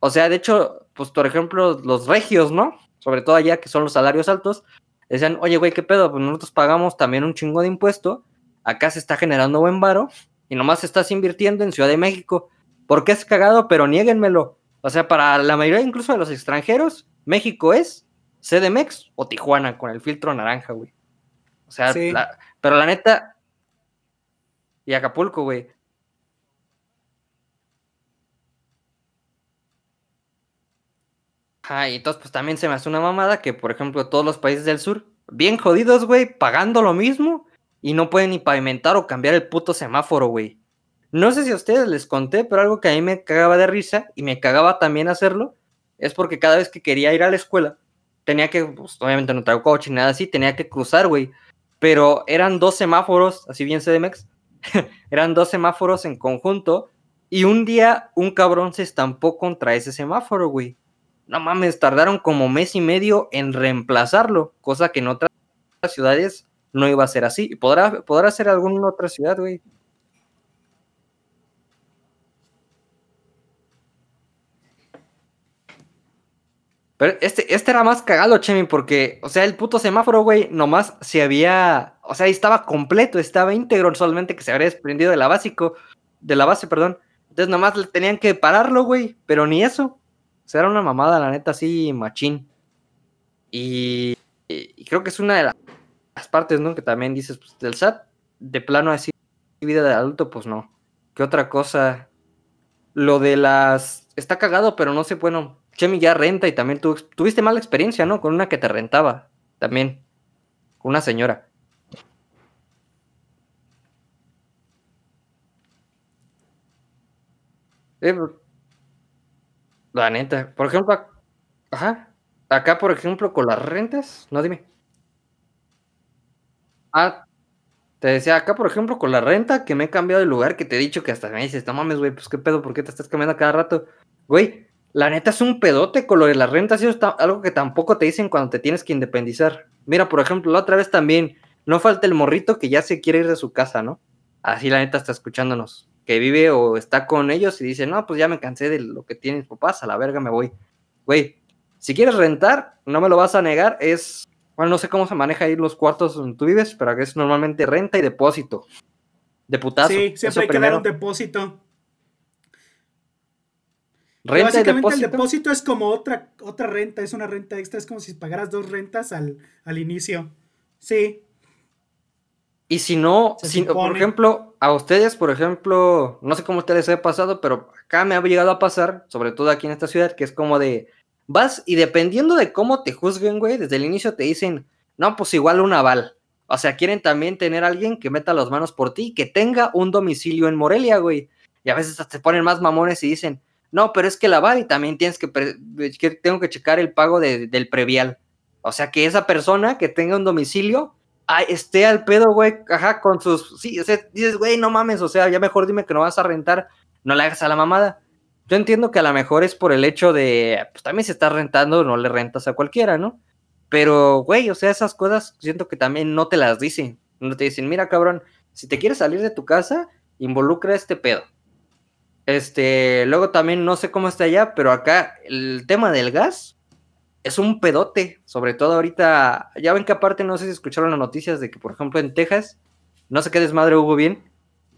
S2: O sea, de hecho, pues por ejemplo, los regios, ¿no? Sobre todo allá que son los salarios altos, decían, oye, güey, ¿qué pedo? Pues nosotros pagamos también un chingo de impuesto, acá se está generando buen varo y nomás estás invirtiendo en Ciudad de México. ¿Por qué es cagado? Pero niéguenmelo. O sea, para la mayoría incluso de los extranjeros, México es CDMX o Tijuana con el filtro naranja, güey. O sea, pero la neta. Y Acapulco, güey. Ah, y entonces, pues también se me hace una mamada que, por ejemplo, todos los países del sur, bien jodidos, güey, pagando lo mismo y no pueden ni pavimentar o cambiar el puto semáforo, güey. No sé si a ustedes les conté, pero algo que a mí me cagaba de risa y me cagaba también hacerlo, es porque cada vez que quería ir a la escuela, tenía que, pues, obviamente no traigo coche ni nada así, tenía que cruzar, güey. Pero eran dos semáforos, así bien CDMX, eran dos semáforos en conjunto, y un día un cabrón se estampó contra ese semáforo, güey. No mames, tardaron como mes y medio en reemplazarlo, cosa que en otras ciudades no iba a ser así. ¿Podrá, podrá ser alguna otra ciudad, güey? Pero este, este era más cagado, Chemi, porque, o sea, el puto semáforo, güey, nomás se había, o sea, estaba completo, estaba íntegro, solamente que se habría desprendido de la básico, de la base, perdón. Entonces nomás tenían que pararlo, güey, pero ni eso. Sea, era una mamada, la neta, así, machín. Y, creo que es una de las partes, ¿no? Que también dices, pues, del SAT, de plano así, vida de adulto, pues no. ¿Qué otra cosa? Lo de las... Está cagado, pero no sé, bueno, Chemi ya renta y también tú tuviste mala experiencia, ¿no? Con una que te rentaba también. Con una señora. Eh, la neta. Por ejemplo, ajá. Acá, por ejemplo, con las rentas, no dime. Ah, te decía, acá, por ejemplo, con la renta, que me he cambiado de lugar, que te he dicho que hasta me dices, no mames, güey, pues qué pedo, ¿por qué te estás cambiando cada rato? Güey, la neta es un pedote con lo de las rentas, eso es algo que tampoco te dicen cuando te tienes que independizar. Mira, por ejemplo, la otra vez también, no falta el morrito que ya se quiere ir de su casa, ¿no? Así la neta está escuchándonos, que vive o está con ellos y dice, no, pues ya me cansé de lo que tienen papás, a la verga me voy. Güey, si quieres rentar, no me lo vas a negar, es, bueno, no sé cómo se maneja ahí los cuartos donde tú vives, pero es normalmente renta y depósito. De putazo.
S4: Sí, siempre hay que dar un depósito.
S2: Renta
S4: básicamente el depósito es como otra, otra renta, es una renta extra, es como si pagaras dos rentas al, inicio. Sí.
S2: Y si no, por ejemplo, a ustedes, por ejemplo, no sé cómo ustedes ha pasado, pero acá me ha llegado a pasar, sobre todo aquí en esta ciudad, que es como de, vas y dependiendo de cómo te juzguen, güey, desde el inicio te dicen, no, pues igual un aval. O sea, quieren también tener a alguien que meta las manos por ti, que tenga un domicilio en Morelia, güey. Y a veces te ponen más mamones y dicen, no, pero es que la y también tienes que, que, tengo que checar el pago del previal. O sea, que esa persona que tenga un domicilio esté al pedo, güey, ajá, con sus, sí, o sea, dices, güey, no mames, o sea, ya mejor dime que no vas a rentar, no le hagas a la mamada. Yo entiendo que a lo mejor es por el hecho de, pues también si estás rentando, no le rentas a cualquiera, ¿no? Pero, güey, o sea, esas cosas siento que también no te las dicen. No te dicen, mira, cabrón, si te quieres salir de tu casa, involucra este pedo. Este, luego también no sé cómo está allá, pero acá el tema del gas es un pedote, sobre todo ahorita, ya ven que aparte no sé si escucharon las noticias de que por ejemplo en Texas, no sé qué desmadre hubo bien,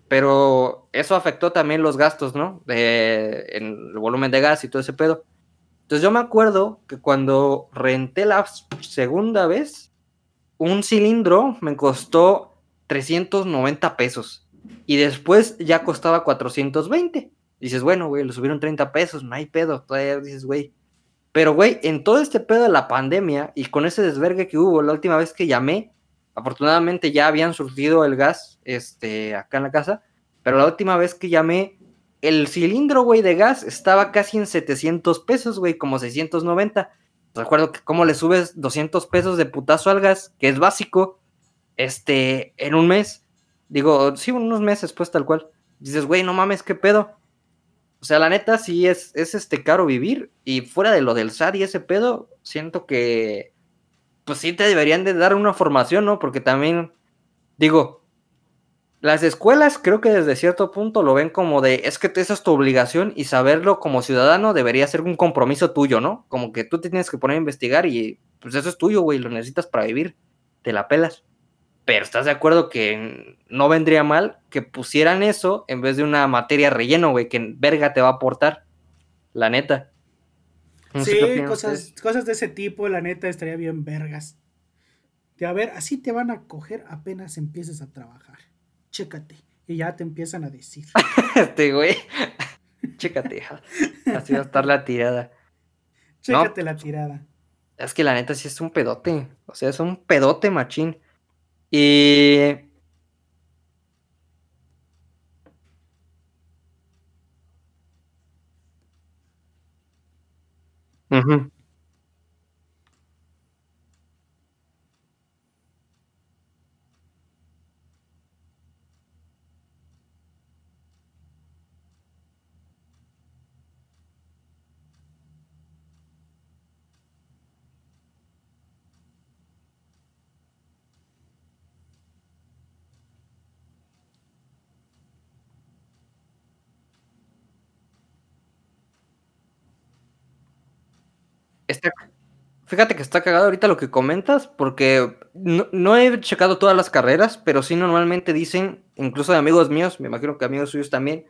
S2: pero eso afectó también los gastos, ¿no? De, en el volumen de gas y todo ese pedo. Entonces yo me acuerdo que cuando renté la segunda vez, un cilindro me costó 390 pesos y después ya costaba 420. Dices, bueno, güey, lo subieron 30 pesos, no hay pedo. Todavía dices, güey. Pero, güey, en todo este pedo de la pandemia y con ese desvergue que hubo la última vez que llamé, afortunadamente ya habían surtido el gas este, acá en la casa, pero la última vez que llamé, el cilindro, güey, de gas estaba casi en 700 pesos, güey, como 690. Recuerdo que cómo le subes 200 pesos de putazo al gas, que es básico, este, en un mes Digo, sí, unos meses, pues tal cual. Dices, güey, no mames, qué pedo. O sea, la neta sí es, es este caro vivir. Y fuera de lo del SAR y ese pedo, siento que pues sí te deberían de dar una formación, ¿no? Porque también, digo, las escuelas creo que desde cierto punto lo ven como de, es que esa es tu obligación y saberlo como ciudadano debería ser un compromiso tuyo, ¿no? Como que tú te tienes que poner a investigar y pues eso es tuyo, güey, lo necesitas para vivir, te la pelas. Pero estás de acuerdo que no vendría mal que pusieran eso en vez de una materia relleno, güey, que verga te va a aportar, la neta
S4: sí, cosas, cosas de ese tipo, la neta, estaría bien vergas. De a ver, así te van a coger apenas empieces a trabajar. Chécate. Y ya te empiezan a decir.
S2: este güey. Chécate. Así va a estar la tirada.
S4: Chécate la tirada.
S2: Es que la neta sí es un pedote. O sea, es un pedote machín. Y fíjate que está cagado ahorita lo que comentas, porque no, he checado todas las carreras, pero sí normalmente dicen, incluso de amigos míos, me imagino que amigos suyos también,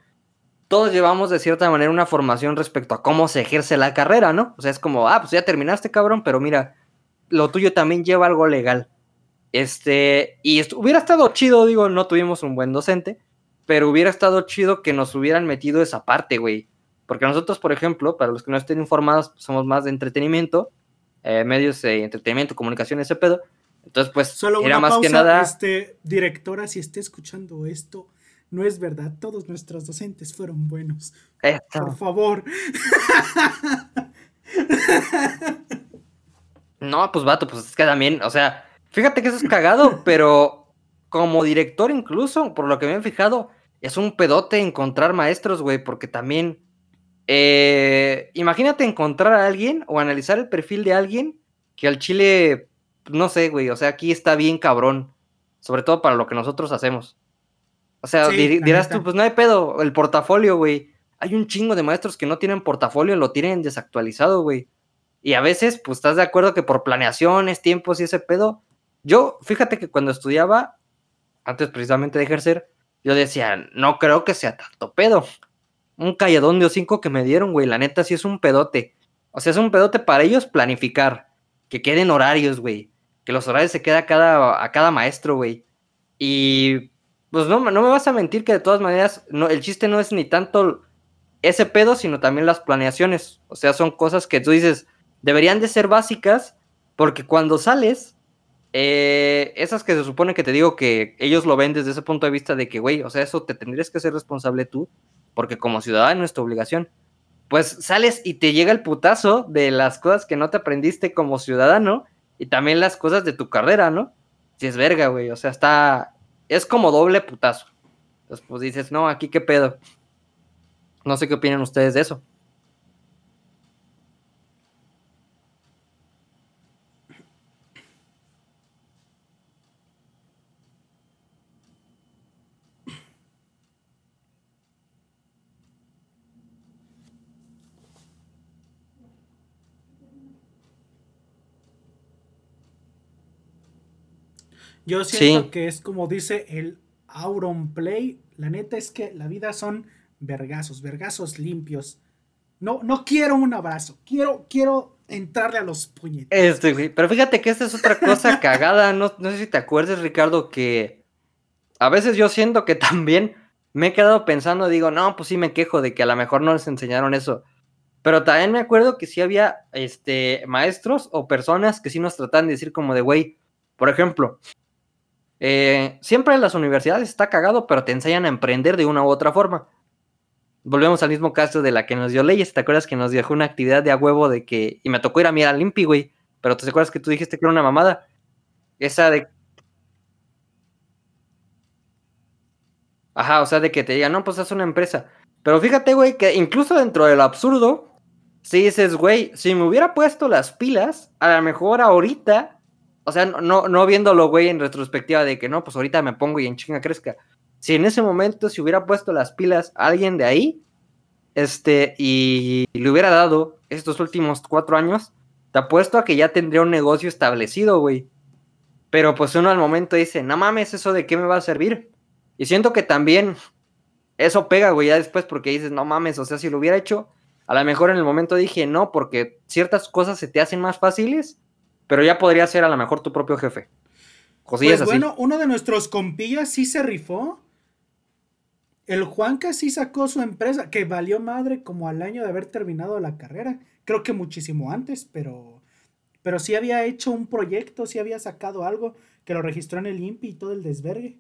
S2: todos llevamos de cierta manera una formación respecto a cómo se ejerce la carrera, ¿no? O sea, es como, ah, pues ya terminaste, cabrón, pero mira, lo tuyo también lleva algo legal. Este, y hubiera estado chido, digo, no tuvimos un buen docente, pero hubiera estado chido que nos hubieran metido esa parte, güey. Porque nosotros, por ejemplo, para los que no estén informados, somos más de entretenimiento, eh, medios de entretenimiento, comunicación, ese pedo. Entonces, pues,
S4: Solo era más que nada. Este, directora, si esté escuchando esto, no es verdad. Todos nuestros docentes fueron buenos. Por favor.
S2: No, pues vato, pues es que también, o sea, fíjate que eso es cagado, pero como director incluso, por lo que me han fijado, es un pedote encontrar maestros, güey, porque también eh, imagínate encontrar a alguien o analizar el perfil de alguien que al chile, no sé, güey, o sea, aquí está bien cabrón, sobre todo para lo que nosotros hacemos. O sea, dirás tú, pues no hay pedo, el portafolio, güey. Hay un chingo de maestros que no tienen portafolio, lo tienen desactualizado, güey. Y a veces, pues estás de acuerdo que por planeaciones, tiempos y ese pedo. Yo, fíjate que cuando estudiaba, antes precisamente de ejercer, yo decía, no creo que sea tanto pedo un calladón de cinco que me dieron, güey. La neta sí es un pedote. O sea, es un pedote para ellos planificar. Que queden horarios, güey. Que los horarios se queden a cada, a cada maestro, güey. Y pues no, no me vas a mentir que de todas maneras no, el chiste no es ni tanto ese pedo, sino también las planeaciones. O sea, son cosas que tú dices, deberían de ser básicas, porque cuando sales, eh, esas que se supone que te digo que ellos lo ven desde ese punto de vista de que, güey, o sea, eso te tendrías que ser responsable tú porque como ciudadano es nuestra obligación. Pues sales y te llega el putazo de las cosas que no te aprendiste como ciudadano y también las cosas de tu carrera, ¿no? Si es verga, güey, o sea, está, es como doble putazo. Entonces, pues dices, no, aquí qué pedo. No sé qué opinan ustedes de eso.
S4: Yo siento que es como dice el Auron Play. La neta es que la vida son vergazos, vergazos limpios. No, no quiero un abrazo, quiero, quiero entrarle a los puñetes.
S2: Este. Pero fíjate que esta es otra cosa cagada. No, no sé si te acuerdas, Ricardo, que a veces yo siento que también me he quedado pensando, digo, no, pues sí me quejo de que a lo mejor no les enseñaron eso. Pero también me acuerdo que sí había este, maestros o personas que sí nos trataban de decir como de, güey, por ejemplo, eh, siempre en las universidades está cagado, pero te enseñan a emprender de una u otra forma. Volvemos al mismo caso de la que nos dio leyes. ¿Te acuerdas que nos dejó una actividad de a huevo de que. Y me tocó ir a mirar al Limpi, güey. Pero ¿te acuerdas que tú dijiste que era una mamada? Esa de. Ajá, o sea, de que te digan, no, pues es una empresa. Pero fíjate, güey, que incluso dentro del absurdo, si dices, güey, si me hubiera puesto las pilas, a lo mejor ahorita, o sea, no, no viéndolo, güey, en retrospectiva de que no, pues ahorita me pongo y en chinga crezca. Si en ese momento se hubiera puesto las pilas a alguien de ahí, este, y le hubiera dado estos últimos cuatro años, te apuesto a que ya tendría un negocio establecido, güey. Pero pues uno al momento dice, no mames, ¿eso de qué me va a servir? Y siento que también eso pega, güey, ya después porque dices, no mames, o sea, si lo hubiera hecho, a lo mejor en el momento dije no, porque ciertas cosas se te hacen más fáciles, pero ya podría ser a lo mejor tu propio jefe.
S4: pues bueno, uno de nuestros compillas sí se rifó. El Juanca sí sacó su empresa, que valió madre como al año de haber terminado la carrera. Creo que muchísimo antes, pero, pero sí había hecho un proyecto, sí había sacado algo que lo registró en el INPI y todo el desvergue.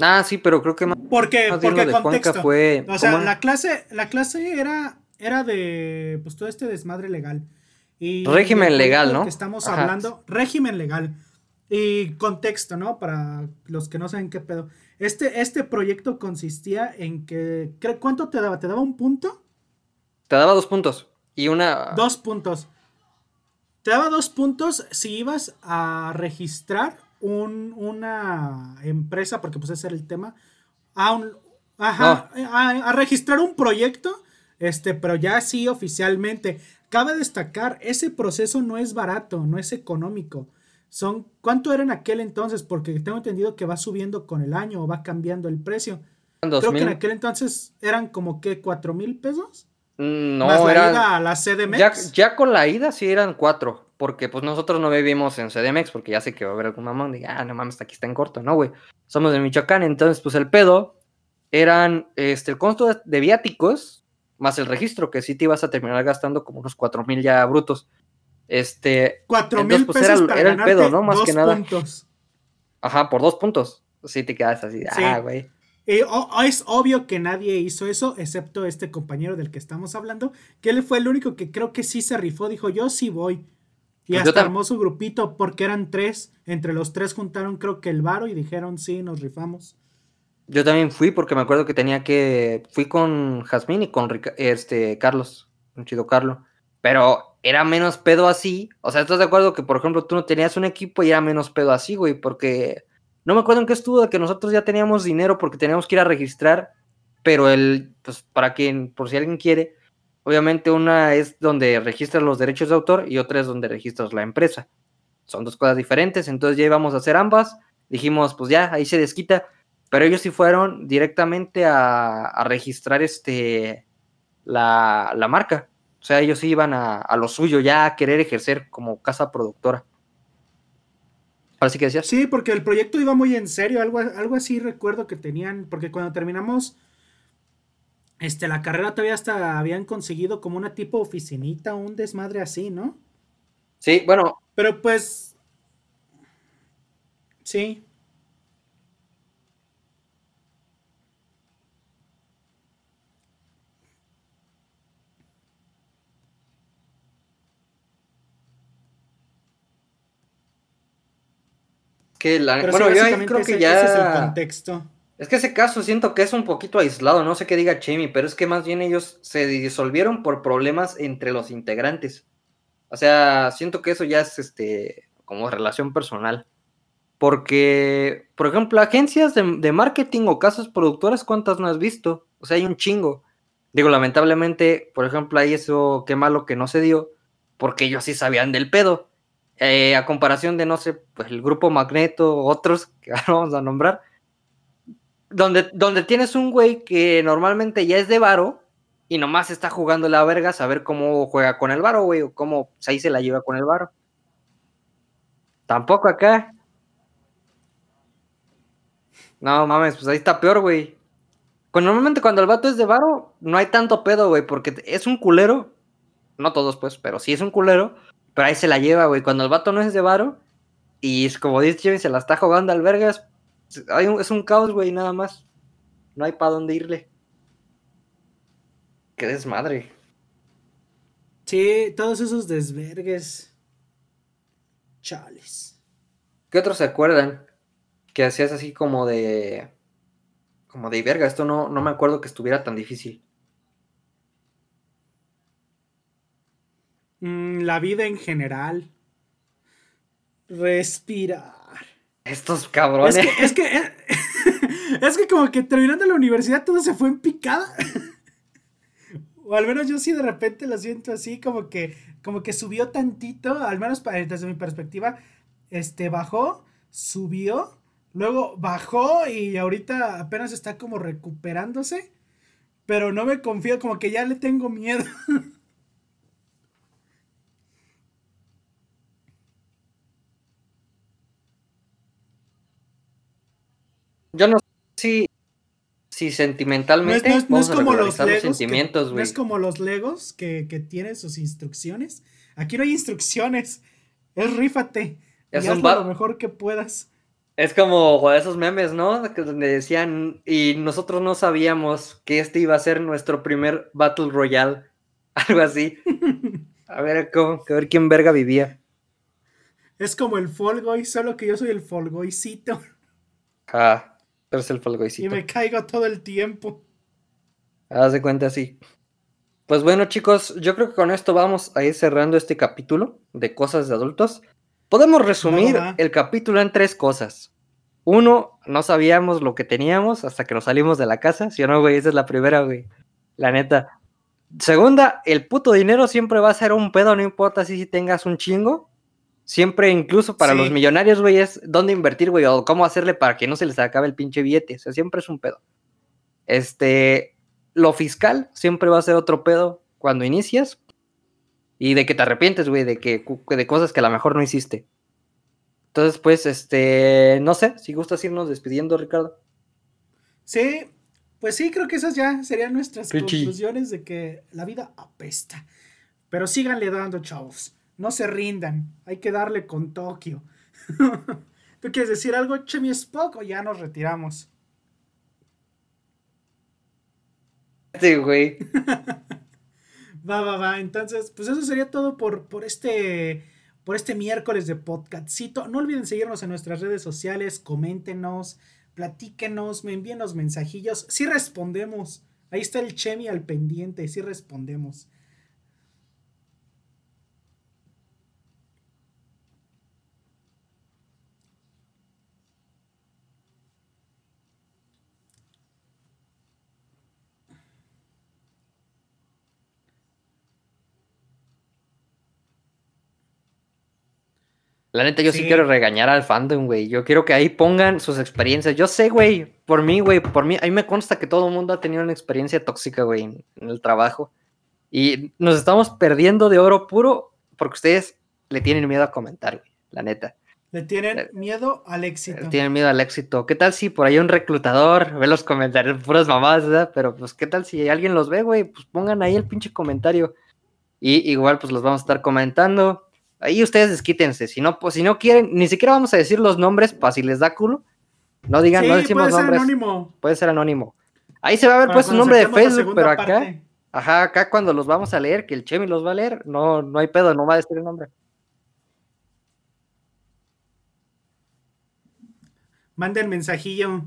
S2: Ah, sí, pero creo que más.
S4: Porque, porque contexto. Fue, o sea, la clase, la clase era, era de pues todo este desmadre legal.
S2: Y régimen legal, ¿no?
S4: Que estamos hablando, régimen legal. Y contexto, ¿no? Para los que no saben qué pedo. Este, este proyecto consistía en que. ¿Cuánto te daba? ¿Te daba un punto?
S2: Te daba dos puntos. Y una.
S4: Dos puntos. Te daba dos puntos si ibas a registrar una empresa, porque pues ese era el tema, a un, ajá, a, registrar un proyecto, este, pero ya sí oficialmente. Cabe destacar, ese proceso no es barato, no es económico. Son, ¿cuánto era en aquel entonces? Porque tengo entendido que va subiendo con el año o va cambiando el precio. Creo que en aquel entonces eran como que cuatro mil pesos.
S2: Mm, no,
S4: era a la CDMX.
S2: Ya, ya, con la ida sí eran cuatro porque pues nosotros no vivimos en CDMX, porque ya sé que va a haber algún mamón, diga, ah, no mames, aquí está en corto, no, güey. Somos de Michoacán, entonces pues el pedo eran este, el costo de, viáticos más el registro, que sí te ibas a terminar gastando como unos cuatro mil ya brutos. Este.
S4: Cuatro mil pues, pesos era, era el pedo, ¿no? Más que nada. Puntos.
S2: Ajá, por dos puntos. Sí te quedas así, ah, güey.
S4: es obvio que nadie hizo eso, excepto este compañero del que estamos hablando, que él fue el único que creo que sí se rifó, dijo, yo sí voy. Y pues hasta armó su grupito porque eran tres. Entre los tres juntaron creo que el varo y dijeron sí, nos rifamos.
S2: Yo también fui porque me acuerdo que tenía que. Fui con Jazmín y con este Carlos, un chido Carlos. Pero era menos pedo así. O sea, ¿estás de acuerdo que, por ejemplo, tú no tenías un equipo y era menos pedo así, güey? Porque no me acuerdo en qué estuvo de que nosotros ya teníamos dinero porque teníamos que ir a registrar. Pero el, pues para quien, por si alguien quiere, Obviamente una es donde registras los derechos de autor y otra es donde registras la empresa. Son dos cosas diferentes, entonces ya íbamos a hacer ambas. Dijimos, pues ya, ahí se desquita. Pero ellos sí fueron directamente a, registrar este, la, marca. O sea, ellos sí iban a, a, lo suyo, ya a querer ejercer como casa productora.
S4: Ahora sí que decías. Sí, porque el proyecto iba muy en serio, algo, algo así recuerdo que tenían, porque cuando terminamos este, la carrera todavía hasta habían conseguido como una tipo oficinita, un desmadre así, ¿no?
S2: Sí, bueno.
S4: Pero pues. Sí.
S2: Que la, bueno, yo creo que ya.
S4: Ese es el contexto.
S2: Es que ese caso siento que es un poquito aislado, no sé qué diga Chemi, pero es que más bien ellos se disolvieron por problemas entre los integrantes. O sea, siento que eso ya es este como relación personal. Porque, por ejemplo, agencias de, marketing o casas productoras, ¿cuántas no has visto? O sea, hay un chingo. Digo, lamentablemente, por ejemplo, hay eso, qué malo que no se dio, porque ellos sí sabían del pedo. Eh, a comparación de, no sé, pues el grupo Magneto, otros que vamos a nombrar, donde, donde tienes un güey que normalmente ya es de varo y nomás está jugando la verga, a ver cómo juega con el varo, güey, o cómo ahí se la lleva con el varo. Tampoco acá. No mames, pues ahí está peor, güey. Pues normalmente cuando el vato es de varo, no hay tanto pedo, güey, porque es un culero. No todos, pues, pero sí es un culero. Pero ahí se la lleva, güey. Cuando el vato no es de varo, y es como dice se la está jugando al vergas, es un caos, güey, nada más. No hay para dónde irle. Qué desmadre.
S4: Sí, todos esos desvergues. Chales.
S2: ¿Qué otros se acuerdan? Que hacías así como de. como de verga, esto no, no me acuerdo que estuviera tan difícil.
S4: Mm, la vida en general. Respirar.
S2: Estos cabrones.
S4: Es que, es que, es que como que terminando la universidad todo se fue en picada. o al menos yo sí de repente lo siento así, como que, como que subió tantito, al menos desde mi perspectiva, este bajó, subió, luego bajó y ahorita apenas está como recuperándose, pero no me confío, como que ya le tengo miedo.
S2: Yo no sé si, si sentimentalmente
S4: no es, como los, sentimientos, No es como los Legos que, tienen sus instrucciones. Aquí no hay instrucciones. Es rífate. Es y lo mejor que puedas.
S2: Es como esos memes, ¿no? Donde decían, y nosotros no sabíamos que este iba a ser nuestro primer Battle Royale. Algo así. a ver, ¿cómo? a ver quién verga vivía.
S4: Es como el Fall Guy, solo que yo soy el Fall Guycito.
S2: Ah. Pero es el Falgoicito.
S4: Y me caigo todo el tiempo.
S2: Haz de cuenta así. Pues bueno, chicos, yo creo que con esto vamos a ir cerrando este capítulo de cosas de adultos. Podemos resumir el capítulo en tres cosas. Uno, no sabíamos lo que teníamos hasta que nos salimos de la casa. Si o no, güey, esa es la primera, güey. La neta. Segunda, el puto dinero siempre va a ser un pedo, no importa si tengas un chingo. Siempre, incluso para los millonarios, güey, es dónde invertir, güey, o cómo hacerle para que no se les acabe el pinche billete. O sea, siempre es un pedo. Este, lo fiscal siempre va a ser otro pedo cuando inicias. Y de que te arrepientes, güey, de que de cosas que a lo mejor no hiciste. Entonces, pues, este, no sé, si gustas irnos despidiendo, Ricardo.
S4: Sí, pues sí, creo que esas ya serían nuestras conclusiones de que la vida apesta. Pero síganle dando, chavos. No se rindan. Hay que darle con Tokio. ¿Tú quieres decir algo, Chemi Spock, o ya nos retiramos?
S2: Sí, güey.
S4: va, va, va. Entonces, pues eso sería todo por, por este por este miércoles de podcastcito. No olviden seguirnos en nuestras redes sociales, coméntenos, platíquenos, me envíen los mensajillos. Sí respondemos. Ahí está el Chemi al pendiente, sí respondemos.
S2: La neta, yo sí. quiero regañar al fandom, güey. Yo quiero que ahí pongan sus experiencias. Yo sé, güey, por mí, güey, por mí, a mí me consta que todo el mundo ha tenido una experiencia tóxica, güey, en, el trabajo. Y nos estamos perdiendo de oro puro porque ustedes le tienen miedo a comentar, güey, la neta.
S4: Le tienen miedo al éxito. Le
S2: tienen miedo al éxito. ¿Qué tal si por ahí un reclutador ve los comentarios, puras mamadas, ¿verdad? Pero pues, ¿qué tal si alguien los ve, güey? Pues pongan ahí el pinche comentario. Y igual, pues los vamos a estar comentando Ahí ustedes desquítense. Si no, pues, si no quieren, ni siquiera vamos a decir los nombres para si les da culo. No digan, no decimos puede nombres. Ser anónimo. Puede ser anónimo. Ahí se va a ver pues su nombre de Facebook, pero acá, ajá, acá cuando los vamos a leer, que el Chemi los va a leer, no, no hay pedo, no va a decir el nombre.
S4: Manden mensajillo.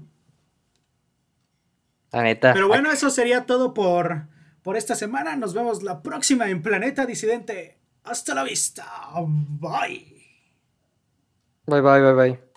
S2: La neta.
S4: Pero bueno, eso sería todo por, por esta semana. Nos vemos la próxima en Planeta Disidente. Hasta la vista. Bye.
S2: Bye, bye, bye, bye.